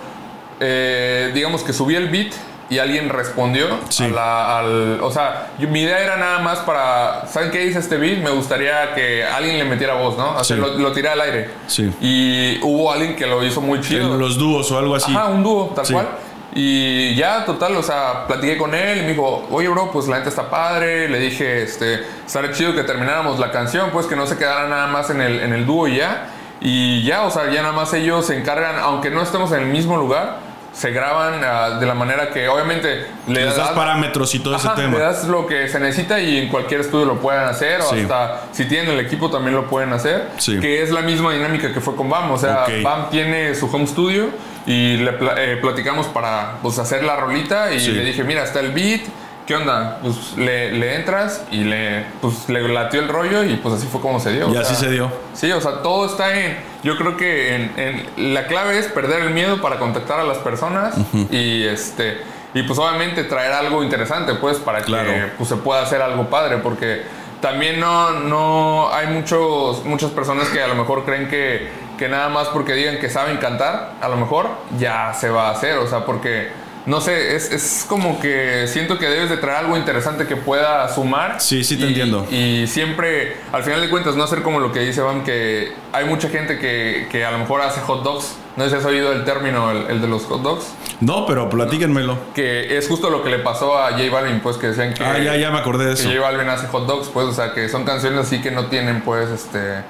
eh, digamos que subí el beat y alguien respondió Sí. a la- al... O sea, yo- mi idea era nada más para... ¿Saben qué dice este beat? Me gustaría que alguien le metiera voz, ¿no? Sea, Sí. lo, lo tiré al aire. Sí. Y hubo alguien que lo hizo muy chido. Los dúos o algo así. Ajá, un dúo, tal cual. Y ya, total, o sea, platiqué con él y me dijo, oye, bro, pues la neta está padre. Le dije, este, estaría chido que termináramos la canción, pues que no se quedara nada más en el, en el dúo y ya. Y ya, o sea, ya nada más ellos se encargan, aunque no estemos en el mismo lugar, se graban ah, de la manera que obviamente le Les das das- parámetros y todo Ajá, ese tema. Le das lo que se necesita y en cualquier estudio lo pueden hacer, o hasta si tienen el equipo también lo pueden hacer. Sí. Que es la misma dinámica que fue con BAM. O sea. BAM tiene su home studio y le eh, platicamos para pues, hacer la rolita y Sí. le dije, mira, está el beat. ¿Qué onda? Pues le, le entras y le, pues, le latió el rollo y pues así fue como se dio. Y o así sea, se dio. Sí, o sea, todo está en. Yo creo que en, en- la clave es perder el miedo para contactar a las personas y este. Y pues obviamente traer algo interesante, pues, para Claro. que pues, se pueda hacer algo padre, porque también no, no hay muchos, muchas personas que a lo mejor creen que, que nada más porque digan que saben cantar, a lo mejor ya se va a hacer, o sea, porque no sé, es, es como que siento que debes de traer algo interesante que pueda sumar. Sí, sí te y- entiendo. Y siempre, al final de cuentas, no hacer como lo que dice Van, que hay mucha gente que, que a lo mejor hace hot dogs. No sé si has oído el término, el, el de los hot dogs. No, pero platíquenmelo. Que es justo lo que le pasó a J Balvin, pues que decían que, Ah, ya, ya me acordé de que eso. J Balvin hace hot dogs, pues, o sea, que son canciones así que no tienen, pues, este.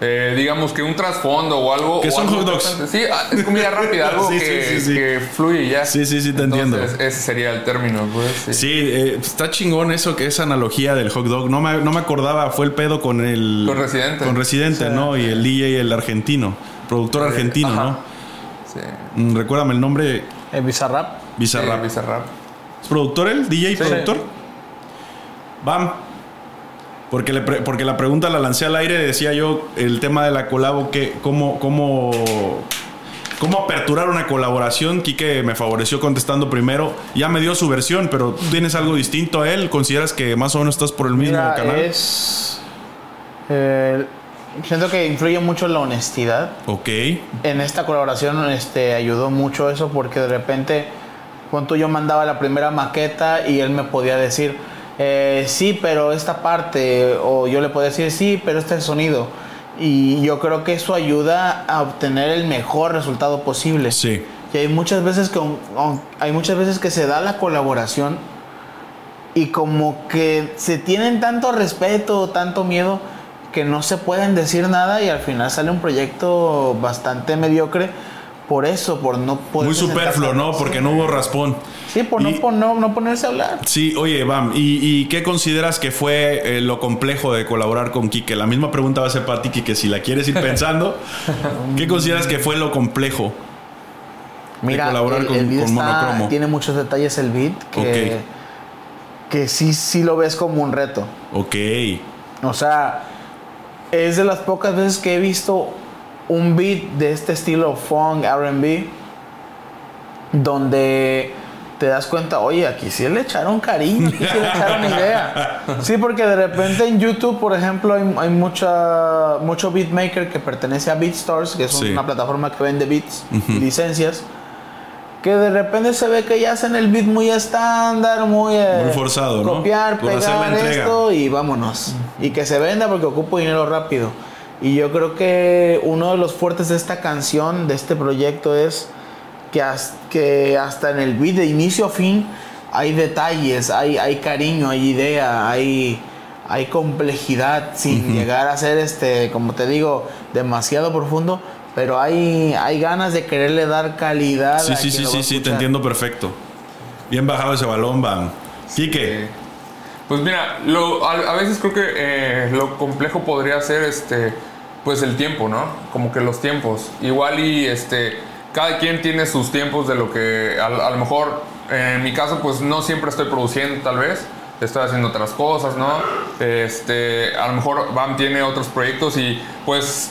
Eh, digamos que un trasfondo o algo. ¿Qué o son algo hot dogs? Sí, ah, es comida rápida, algo Sí, que, sí, sí, sí. que fluye ya. Sí, sí, sí, te entiendo. Ese sería el término, pues. Sí. Sí, eh, está chingón eso que esa analogía del hot dog. No me, no me acordaba, fue el pedo con el. Con Residente. Con Residente, Sí. ¿no? Y el DJ, el argentino. Productor argentino, ajá. ¿no? Sí. Mm, Recuérdame el nombre. El Bizarrap. Bizarrap. Bizarrap. ¿Es productor él? ¿DJ Sí. productor? Bam. Porque, le pre- porque la pregunta la lancé al aire, decía yo, el tema de la colabo, que, cómo, cómo, cómo aperturar una colaboración. Quique me favoreció contestando primero. Ya me dio su versión, pero tú tienes algo distinto a él. ¿Consideras que más o menos estás por el mismo Mira, canal? es. eh, siento que influye mucho la honestidad. Ok. En esta colaboración este, ayudó mucho eso porque de repente, cuando yo mandaba la primera maqueta y él me podía decir, eh, sí, pero esta parte, o yo le podía decir, sí, pero este sonido. Y yo creo que eso ayuda a obtener el mejor resultado posible. Sí. Y hay muchas veces que hay muchas veces que se da la colaboración y como que se tienen tanto respeto, tanto miedo que no se pueden decir nada y al final sale un proyecto bastante mediocre por eso, por no poder Muy superfluo, ¿no? Porque no hubo raspón. Sí, por no, Y- por no, no ponerse a hablar. Sí, oye, Bam, ¿y, y qué consideras que fue eh, lo complejo de colaborar con Quique? La misma pregunta va a ser para ti, Quique, si la quieres ir pensando. ¿Qué consideras que fue lo complejo? Mira, colaborar el, con- el beat con está- Monocromo. tiene muchos detalles el beat que, que sí, sí lo ves como un reto. Ok, O sea, es de las pocas veces que he visto un beat de este estilo funk, RB, donde te das cuenta, oye, aquí sí le echaron cariño, aquí sí le echaron idea. Sí, porque de repente en YouTube, por ejemplo, hay, hay mucha, mucho beatmaker que pertenece a BeatStars, que es Sí. una plataforma que vende beats y licencias. Que de repente se ve que ya hacen el beat muy estándar, muy, eh, Muy forzado, ¿no? Copiar, la pegar esto y vámonos. Y que se venda porque ocupo dinero rápido. Y yo creo que uno de los fuertes de esta canción, de este proyecto, es que, que hasta en el beat de inicio a fin hay detalles, hay, hay cariño, hay idea, hay, hay complejidad sin llegar a ser, este, como te digo, demasiado profundo. Pero hay, hay ganas de quererle dar calidad. Sí, sí, sí, sí, sí, te entiendo perfecto. Bien bajado ese balón, Van. Quique. Pues mira, lo, a, veces creo que eh, lo complejo podría ser este, pues el tiempo, ¿no? Como que los tiempos. Igual y este, cada quien tiene sus tiempos de lo que a, lo mejor, en mi caso, pues no siempre estoy produciendo tal vez. Estoy haciendo otras cosas, ¿no? Este, a lo mejor Bam tiene otros proyectos y pues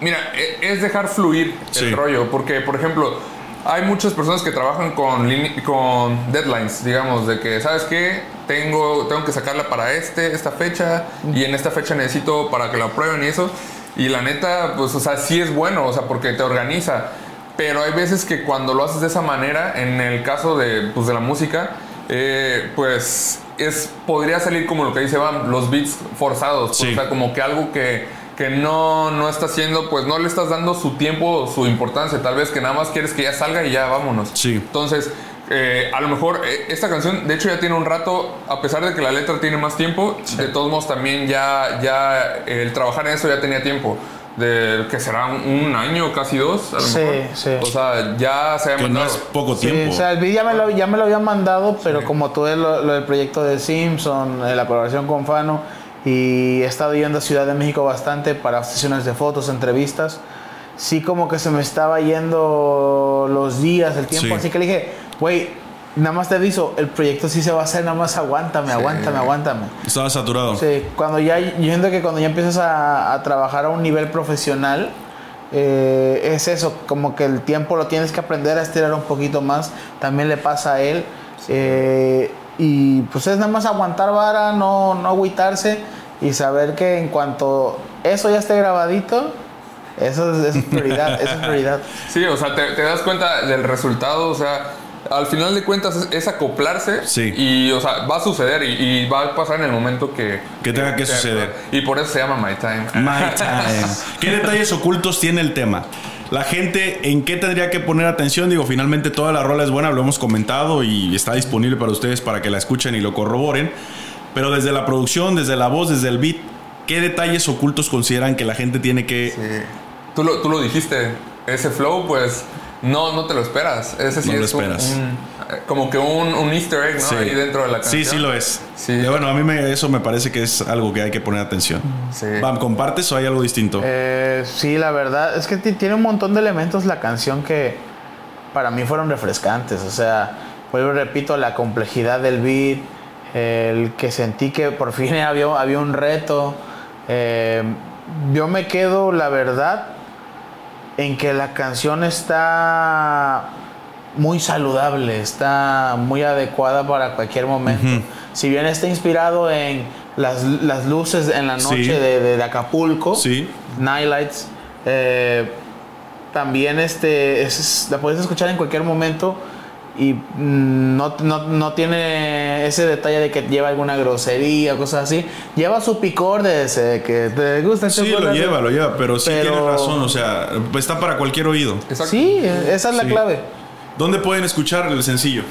Mira, e, es dejar fluir el rollo, porque, por ejemplo, hay muchas personas que trabajan con, con deadlines, digamos, de que, ¿sabes qué? Tengo, tengo que sacarla para este, esta fecha, y en esta fecha necesito para que la aprueben y eso. Y la neta, pues, o sea, sí es bueno, o sea, porque te organiza. Pero hay veces que cuando lo haces de esa manera, en el caso de, pues, de la música, eh, pues es, podría salir como lo que dice Van, los beats forzados. O sea, como que algo que que no, no está haciendo, pues no le estás dando su tiempo, su importancia. Tal vez que nada más quieres que ya salga y ya vámonos. Sí. Entonces, eh, a lo mejor eh, esta canción, de hecho, ya tiene un rato, a pesar de que la letra tiene más tiempo, de todos modos también ya, ya el trabajar en eso ya tenía tiempo. De que será un, año, casi dos, a lo sí, mejor. Sí. O sea, ya se ha que no es poco tiempo. o sea, el video ya me lo, ya me lo habían mandado, pero como tuve lo, lo, del proyecto de Simpson, eh, la colaboración con Fano y he estado yendo a Ciudad de México bastante para sesiones de fotos, entrevistas. Sí como que se me estaba yendo los días, el tiempo, así que le dije, güey, nada más te aviso, el proyecto sí se va a hacer, nada más aguántame, aguántame, aguántame. Estaba saturado. Sí, cuando ya, yo siento que cuando ya empiezas a, trabajar a un nivel profesional, eh, es eso, como que el tiempo lo tienes que aprender a estirar un poquito más, también le pasa a él. Eh, y pues es nada más aguantar vara, no, no agüitarse y saber que en cuanto eso ya esté grabadito, eso es, prioridad, eso es prioridad. Sí, o sea, te, das cuenta del resultado, o sea, al final de cuentas es, acoplarse sí. y, o sea, va a suceder y, va a pasar en el momento que... Que tenga que, suceder. Y por eso se llama My Time. My Time. ¿Qué detalles ocultos tiene el tema? La gente, ¿en qué tendría que poner atención? Digo, finalmente toda la rola es buena, lo hemos comentado y está disponible para ustedes para que la escuchen y lo corroboren. Pero desde la producción, desde la voz, desde el beat, ¿qué detalles ocultos consideran que la gente tiene que... Sí. Tú lo, tú lo dijiste, ese flow, pues no, no te lo esperas. Ese sí no es lo esperas. como que un, un, easter egg, ¿no? Ahí dentro de la canción. Sí, sí lo es. Sí. bueno, a mí me, eso me parece que es algo que hay que poner atención. Sí. Bam, ¿compartes o hay algo distinto? Eh, sí, la verdad es que tiene un montón de elementos la canción que para mí fueron refrescantes. O sea, vuelvo y repito, la complejidad del beat, el que sentí que por fin había, había un reto. Eh, yo me quedo, la verdad, en que la canción está muy saludable, está muy adecuada para cualquier momento. Si bien está inspirado en las, luces en la noche de, Acapulco, sí. Nightlights, eh, también este, la puedes escuchar en cualquier momento y mm, no, no, tiene ese detalle de que lleva alguna grosería o cosas así. Lleva su picor de ese que te gusta. Sí, lo lleva, lo lleva, pero sí tiene razón, o sea, está para cualquier oído. Sí, esa es la clave. ¿Dónde pueden escuchar el sencillo?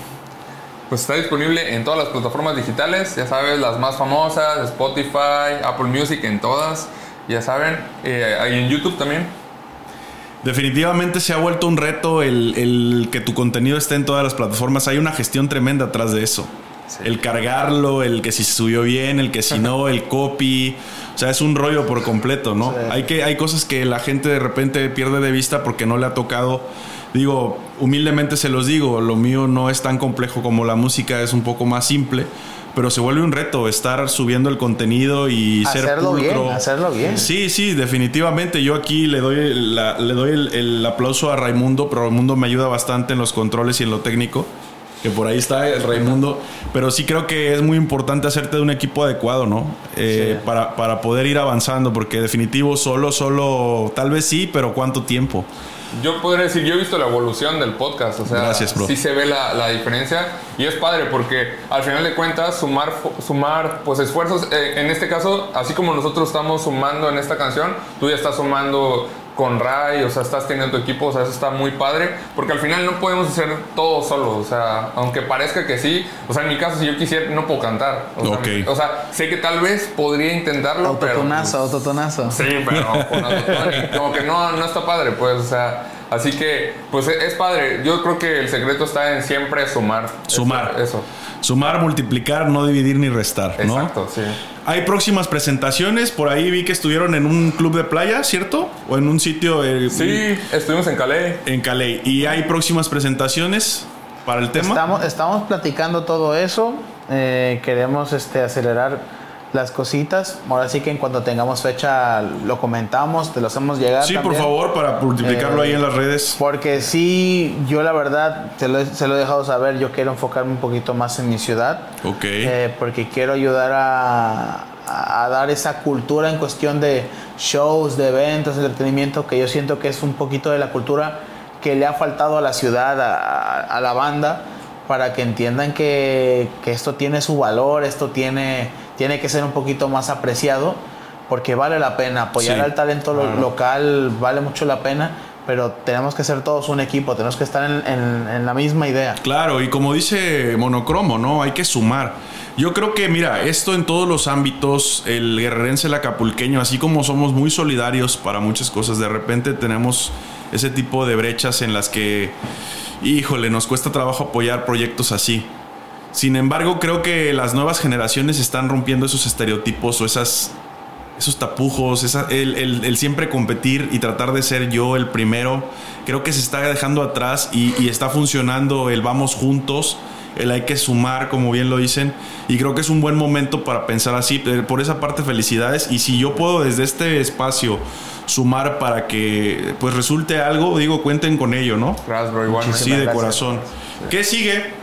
Pues está disponible en todas las plataformas digitales, ya sabes, las más famosas, Spotify, Apple Music, en todas, ya saben, eh, ahí en YouTube también. Definitivamente se ha vuelto un reto el, que tu contenido esté en todas las plataformas. Hay una gestión tremenda atrás de eso. El cargarlo, el que si subió bien, el que si no, el copy. O sea, es un rollo por completo, ¿no? Hay, que, hay cosas que la gente de repente pierde de vista porque no le ha tocado. Digo, humildemente se los digo, lo mío no es tan complejo como la música, es un poco más simple pero se vuelve un reto estar subiendo el contenido y hacerlo ser Bien, hacerlo bien. Sí, sí, definitivamente. Yo aquí le doy, le doy el, aplauso a Raimundo, pero Raimundo me ayuda bastante en los controles y en lo técnico. que por ahí está el Raimundo. Pero sí creo que es muy importante hacerte de un equipo adecuado, ¿no? Eh, Sí. para, para poder ir avanzando, porque definitivo solo, solo, tal vez sí, pero ¿cuánto tiempo? Yo podría decir, yo he visto la evolución del podcast, o sea, Gracias, bro. sí se ve la, la diferencia y es padre porque al final de cuentas sumar, sumar pues esfuerzos, eh, en este caso, así como nosotros estamos sumando en esta canción, tú ya estás sumando con Ray, o sea, estás teniendo tu equipo, o sea, eso está muy padre, porque al final no podemos hacer todo solo, o sea, aunque parezca que sí, o sea, en mi caso, si yo quisiera, no puedo cantar, o, sea, o sea, sé que tal vez podría intentarlo, pero... Autotonazo, pues, autotonazo. Sí, pero con como que no, no está padre, pues, o sea, así que, pues es es padre. Yo creo que el secreto está en siempre sumar. Sumar. Eso. eso. Sumar, multiplicar, no dividir ni restar, ¿no? Exacto, sí. Hay próximas presentaciones, por ahí vi que estuvieron en un club de playa, ¿cierto? O en un sitio eh, Sí, estuvimos en Calais. en Calais. Y hay próximas presentaciones para el tema. Estamos, estamos platicando todo eso. eh, queremos este, acelerar las cositas. Ahora sí que en cuanto tengamos fecha lo comentamos, te lo hacemos llegar. Sí, por también. favor, para multiplicarlo Eh, ahí en las redes. Porque sí, yo la verdad, te lo, se lo he dejado saber, yo quiero enfocarme un poquito más en mi ciudad. Ok. Eh, porque quiero ayudar a, a dar esa cultura en cuestión de shows, de eventos, de entretenimiento, que yo siento que es un poquito de la cultura que le ha faltado a la ciudad, a, a- a la banda, para que entiendan que, que esto tiene su valor, esto tiene, tiene que ser un poquito más apreciado, porque vale la pena apoyar Sí. al talento lo- local, vale mucho la pena. Pero tenemos que ser todos un equipo, tenemos que estar en- en- en la misma idea. Claro, y como dice Monocromo, ¿no? Hay que sumar. Yo creo que, mira, esto en todos los ámbitos, el guerrerense, el acapulqueño, así como somos muy solidarios para muchas cosas, de repente tenemos ese tipo de brechas en las que, híjole, nos cuesta trabajo apoyar proyectos así. Sin embargo, creo que las nuevas generaciones están rompiendo esos estereotipos o esas esos tapujos, esa- el, el- el siempre competir y tratar de ser yo el primero, creo que se está dejando atrás y, y está funcionando el vamos juntos, el hay que sumar, como bien lo dicen, y creo que es un buen momento para pensar así. Eh, Por esa parte, felicidades. Y si yo puedo desde este espacio sumar para que pues resulte algo, digo, cuenten con ello, ¿no? Gracias, bro. Sí, de gracias. corazón. ¿Qué sigue?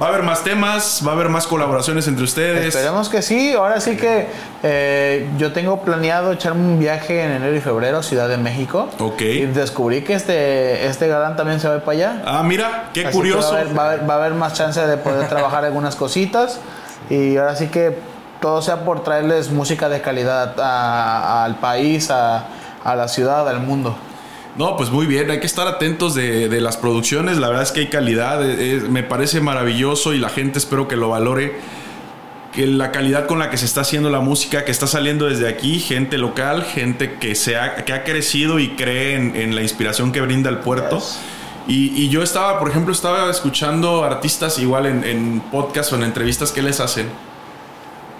¿Va a haber más temas? ¿Va a haber más colaboraciones entre ustedes? Esperemos que sí. Ahora sí que eh, yo tengo planeado echarme un viaje en enero y febrero a Ciudad de México. Ok. Y descubrí que este, este galán también se va para allá. Ah, mira, qué Así curioso. Va a, haber, va a haber- va a haber más chance de poder trabajar algunas cositas. Y ahora sí que todo sea por traerles música de calidad al país, a, a la ciudad, al mundo. No, pues muy bien, hay que estar atentos de, de las producciones, la verdad es que hay calidad, eh, eh, me parece maravilloso y la gente espero que lo valore, que la calidad con la que se está haciendo la música, que está saliendo desde aquí, gente local, gente que, se ha, que ha crecido y cree en, en la inspiración que brinda el puerto. Yes. Y, y yo estaba, por ejemplo, estaba escuchando artistas igual en, en podcast o en entrevistas que les hacen,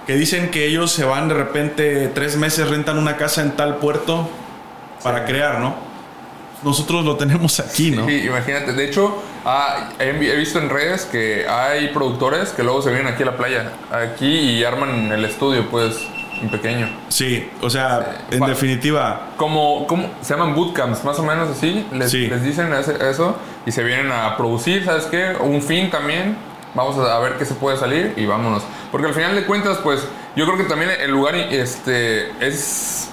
que dicen que ellos se van de repente tres meses, rentan una casa en tal puerto para crear, ¿no? Nosotros lo tenemos aquí, ¿no? Sí, imagínate. De hecho, ah, he, he visto en redes que hay productores que luego se vienen aquí a la playa, aquí y arman el estudio, pues, en pequeño. Sí, o sea, en pa- definitiva, Como, como se llaman bootcamps, más o menos así. Les, Sí. les dicen eso y se vienen a producir, ¿sabes qué? Un fin también. Vamos a ver qué se puede salir y vámonos. Porque al final de cuentas, pues, yo creo que también el lugar este, es.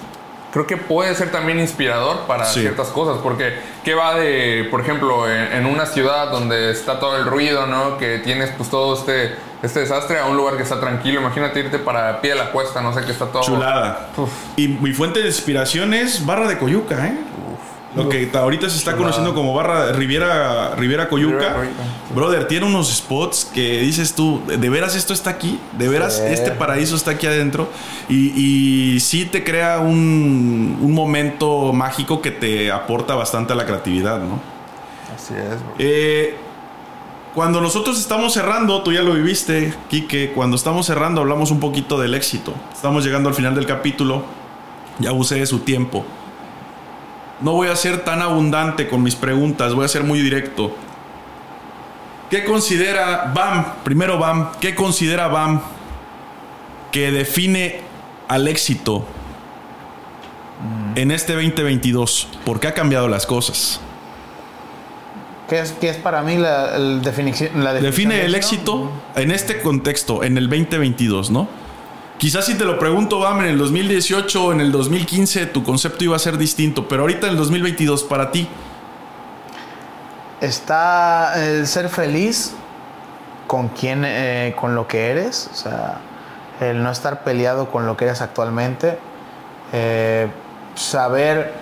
Creo que puede ser también inspirador para Sí. ciertas cosas. Porque, ¿qué va de, por ejemplo, en, en una ciudad donde está todo el ruido, ¿no? Que tienes, pues, todo este, este desastre a un lugar que está tranquilo. Imagínate irte para pie de la cuesta, no sé, que está todo. chulada. Uf. Y mi fuente de inspiración es Barra de Coyuca, ¿eh? Lo que ahorita se está conociendo como Barra Riviera, Riviera Coyuca. Brother, tiene unos spots que dices tú, ¿de veras esto está aquí? ¿De veras Sí. este paraíso está aquí adentro? Y, y sí te crea un, un momento mágico que te aporta bastante a la creatividad, ¿no? Así es, bro. Eh, cuando nosotros estamos cerrando, tú ya lo viviste, Quique, cuando estamos cerrando hablamos un poquito del éxito. Estamos llegando al final del capítulo, ya abusé de su tiempo. No voy a ser tan abundante con mis preguntas, voy a ser muy directo. ¿Qué considera BAM? Primero BAM, ¿qué considera BAM que define al éxito en este 2022? ¿Por qué ha cambiado las cosas? ¿Qué es, qué es para mí la, definición, la definición Define de el éxito en este contexto, en el 2022, ¿no? Quizás si te lo pregunto, Bam, en el 2018 o en el 2015 tu concepto iba a ser distinto, pero ahorita en el 2022 para ti, Está el ser feliz con quien, eh, con lo que eres, o sea, el no estar peleado con lo que eres actualmente, eh, saber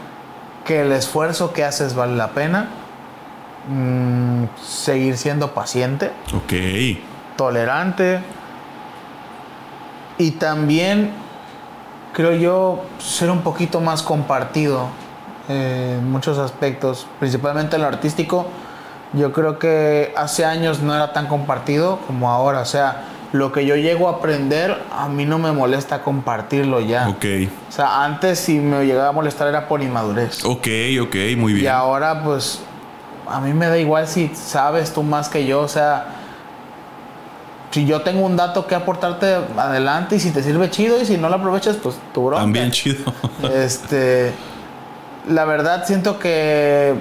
que el esfuerzo que haces vale la pena, mm, seguir siendo paciente, ok, tolerante y también creo yo ser un poquito más compartido eh, en muchos aspectos, principalmente en lo artístico. Yo creo que hace años no era tan compartido como ahora, o sea, lo que yo llego a aprender a mí no me molesta compartirlo ya. ok, O sea, antes si me llegaba a molestar era por inmadurez. ok, ok, muy Y bien. ahora, pues, a mí me da igual si sabes tú más que yo. O sea, si yo tengo un dato que aportarte adelante y si te sirve chido y si no lo aprovechas, pues tu bronca. También chido. Este, la verdad siento que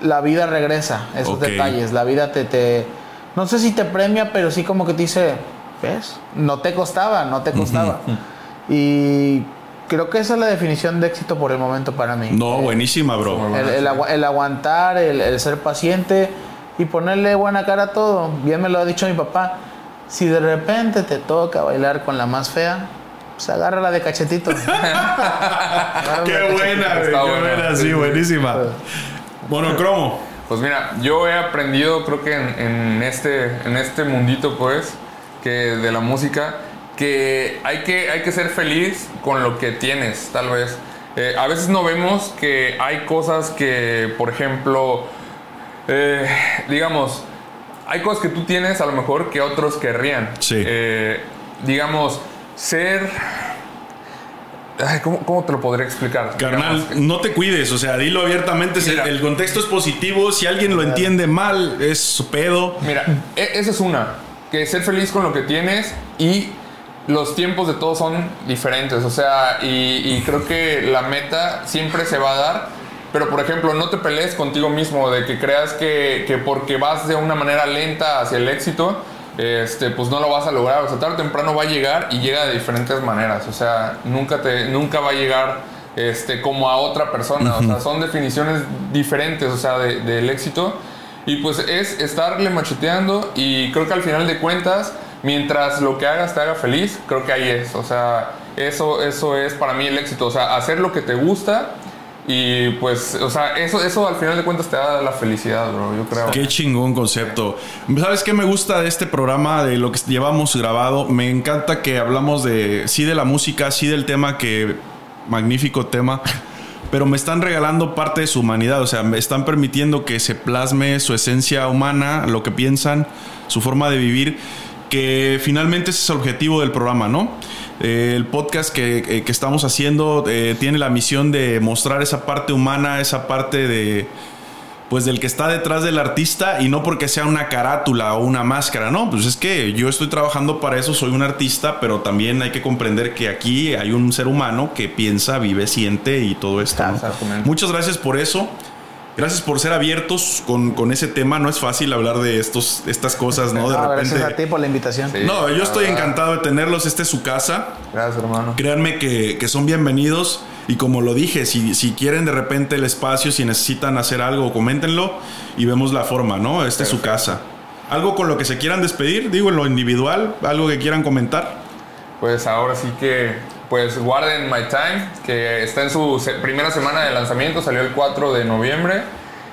la vida regresa esos detalles. La vida te, te, no sé si te premia, pero sí como que te dice, ¿ves? No te costaba, no te costaba. Y creo que esa es la definición de éxito por el momento para mí. No, buenísima, bro. El, el el aguantar, el, el ser paciente y ponerle buena cara a todo. Bien me lo ha dicho mi papá. Si de repente te toca bailar con la más fea, pues agárrala de cachetito. Agárrala de Qué cachetito. buena, güey, Está qué buena. buena, sí, buenísima. Bueno, Cromo. Pues mira, yo he aprendido, creo que en, en este, en este mundito, pues, que de la música, que hay, que hay que ser feliz con lo que tienes, tal vez. Eh, a veces no vemos que hay cosas que, por ejemplo, eh, digamos, hay cosas que tú tienes a lo mejor que otros querrían. Sí. Eh, digamos, ser... Ay, ¿cómo, cómo te lo podría explicar? Carnal, Digamos, no te cuides, o sea, dilo abiertamente. Mira. el contexto es positivo, si alguien lo entiende mal, es su pedo. Mira, e- esa es una. Que ser feliz con lo que tienes y los tiempos de todos son diferentes. O sea, y, y creo que la meta siempre se va a dar. Pero, por ejemplo, no te pelees contigo mismo de que creas que, que porque vas de una manera lenta hacia el éxito, este, pues no lo vas a lograr. O sea, tarde o temprano va a llegar y llega de diferentes maneras. O sea, nunca, te, nunca va a llegar este, como a otra persona. O sea, son definiciones diferentes, o sea, de- del éxito. Y pues es estarle macheteando y creo que al final de cuentas, mientras lo que hagas te haga feliz, creo que ahí es. O sea, eso, eso es para mí el éxito. O sea, hacer lo que te gusta y pues, o sea, eso, eso al final de cuentas te da la felicidad, bro, yo creo. Qué chingón concepto. ¿Sabes qué me gusta de este programa, de lo que llevamos grabado? Me encanta que hablamos de, sí de la música, sí del tema que, magnífico tema, pero me están regalando parte de su humanidad, o sea, me están permitiendo que se plasme su esencia humana, lo que piensan, su forma de vivir, que finalmente ese es el objetivo del programa, ¿no? Eh, el podcast que, eh, que estamos haciendo eh, tiene la misión de mostrar esa parte humana, esa parte de pues del que está detrás del artista y no porque sea una carátula o una máscara, no, pues es que yo estoy trabajando para eso, soy un artista, pero también hay que comprender que aquí hay un ser humano que piensa, vive, siente y todo esto. Muchas gracias por eso. Gracias por ser abiertos con, con ese tema. No es fácil hablar de estos, estas cosas, ¿no? De repente. gracias a ti por la invitación. Sí. No, yo estoy verdad. encantado de tenerlos. Esta es su casa. Gracias, hermano. Créanme que, que son bienvenidos. Y como lo dije, si, si quieren de repente el espacio, si necesitan hacer algo, coméntenlo y vemos la forma, ¿no? Esta es su casa. ¿Algo con lo que se quieran despedir? Digo, en lo individual, algo que quieran comentar. Pues ahora sí que, pues guarden My Time, que está en su primera semana de lanzamiento, salió el 4 de noviembre.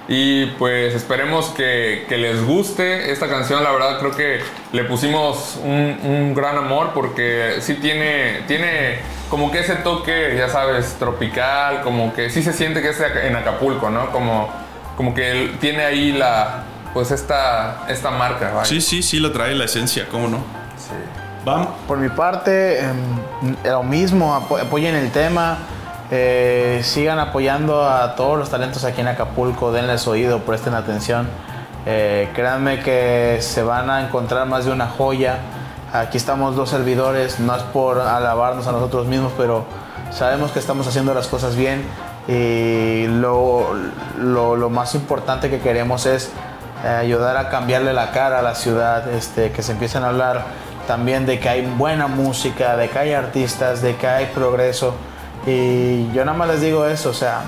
Y pues esperemos que, que les guste esta canción, la verdad creo que le pusimos un, un gran amor porque sí tiene, tiene como que ese toque, ya sabes, tropical, como que sí se siente que es en Acapulco, ¿no? Como, como que tiene ahí la, pues esta, esta marca. vaya. Sí, sí, sí, lo trae la esencia, ¿cómo no? Sí. Vam. Por mi parte, em, lo mismo, apo- apoyen el tema, eh, sigan apoyando a todos los talentos aquí en Acapulco, denles oído, presten atención. Eh, créanme que se van a encontrar más de una joya. Aquí estamos dos servidores, no es por alabarnos a nosotros mismos, pero sabemos que estamos haciendo las cosas bien y lo, lo- lo más importante que queremos es eh, ayudar a cambiarle la cara a la ciudad, este, que se empiecen a hablar también de que hay buena música, de que hay artistas, de que hay progreso. Y yo nada más les digo eso, o sea,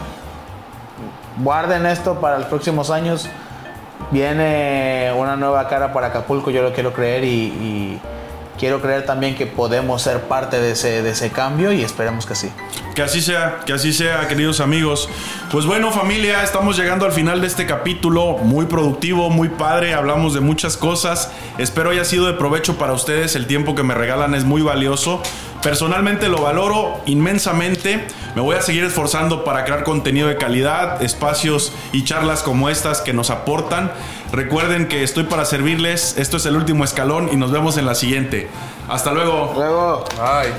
guarden esto para los próximos años. Viene una nueva cara para Acapulco, yo lo quiero creer y, quiero creer también que podemos ser parte de ese, de ese cambio y esperemos que sí. Que así sea, que así sea, queridos amigos. Pues bueno, familia, estamos llegando al final de este capítulo, muy productivo, muy padre, hablamos de muchas cosas. Espero haya sido de provecho para ustedes, el tiempo que me regalan es muy valioso. Personalmente lo valoro inmensamente. Me voy a seguir esforzando para crear contenido de calidad, espacios y charlas como estas que nos aportan. Recuerden que estoy para servirles. Esto es el último escalón y nos vemos en la siguiente. Hasta luego. Luego. Ay.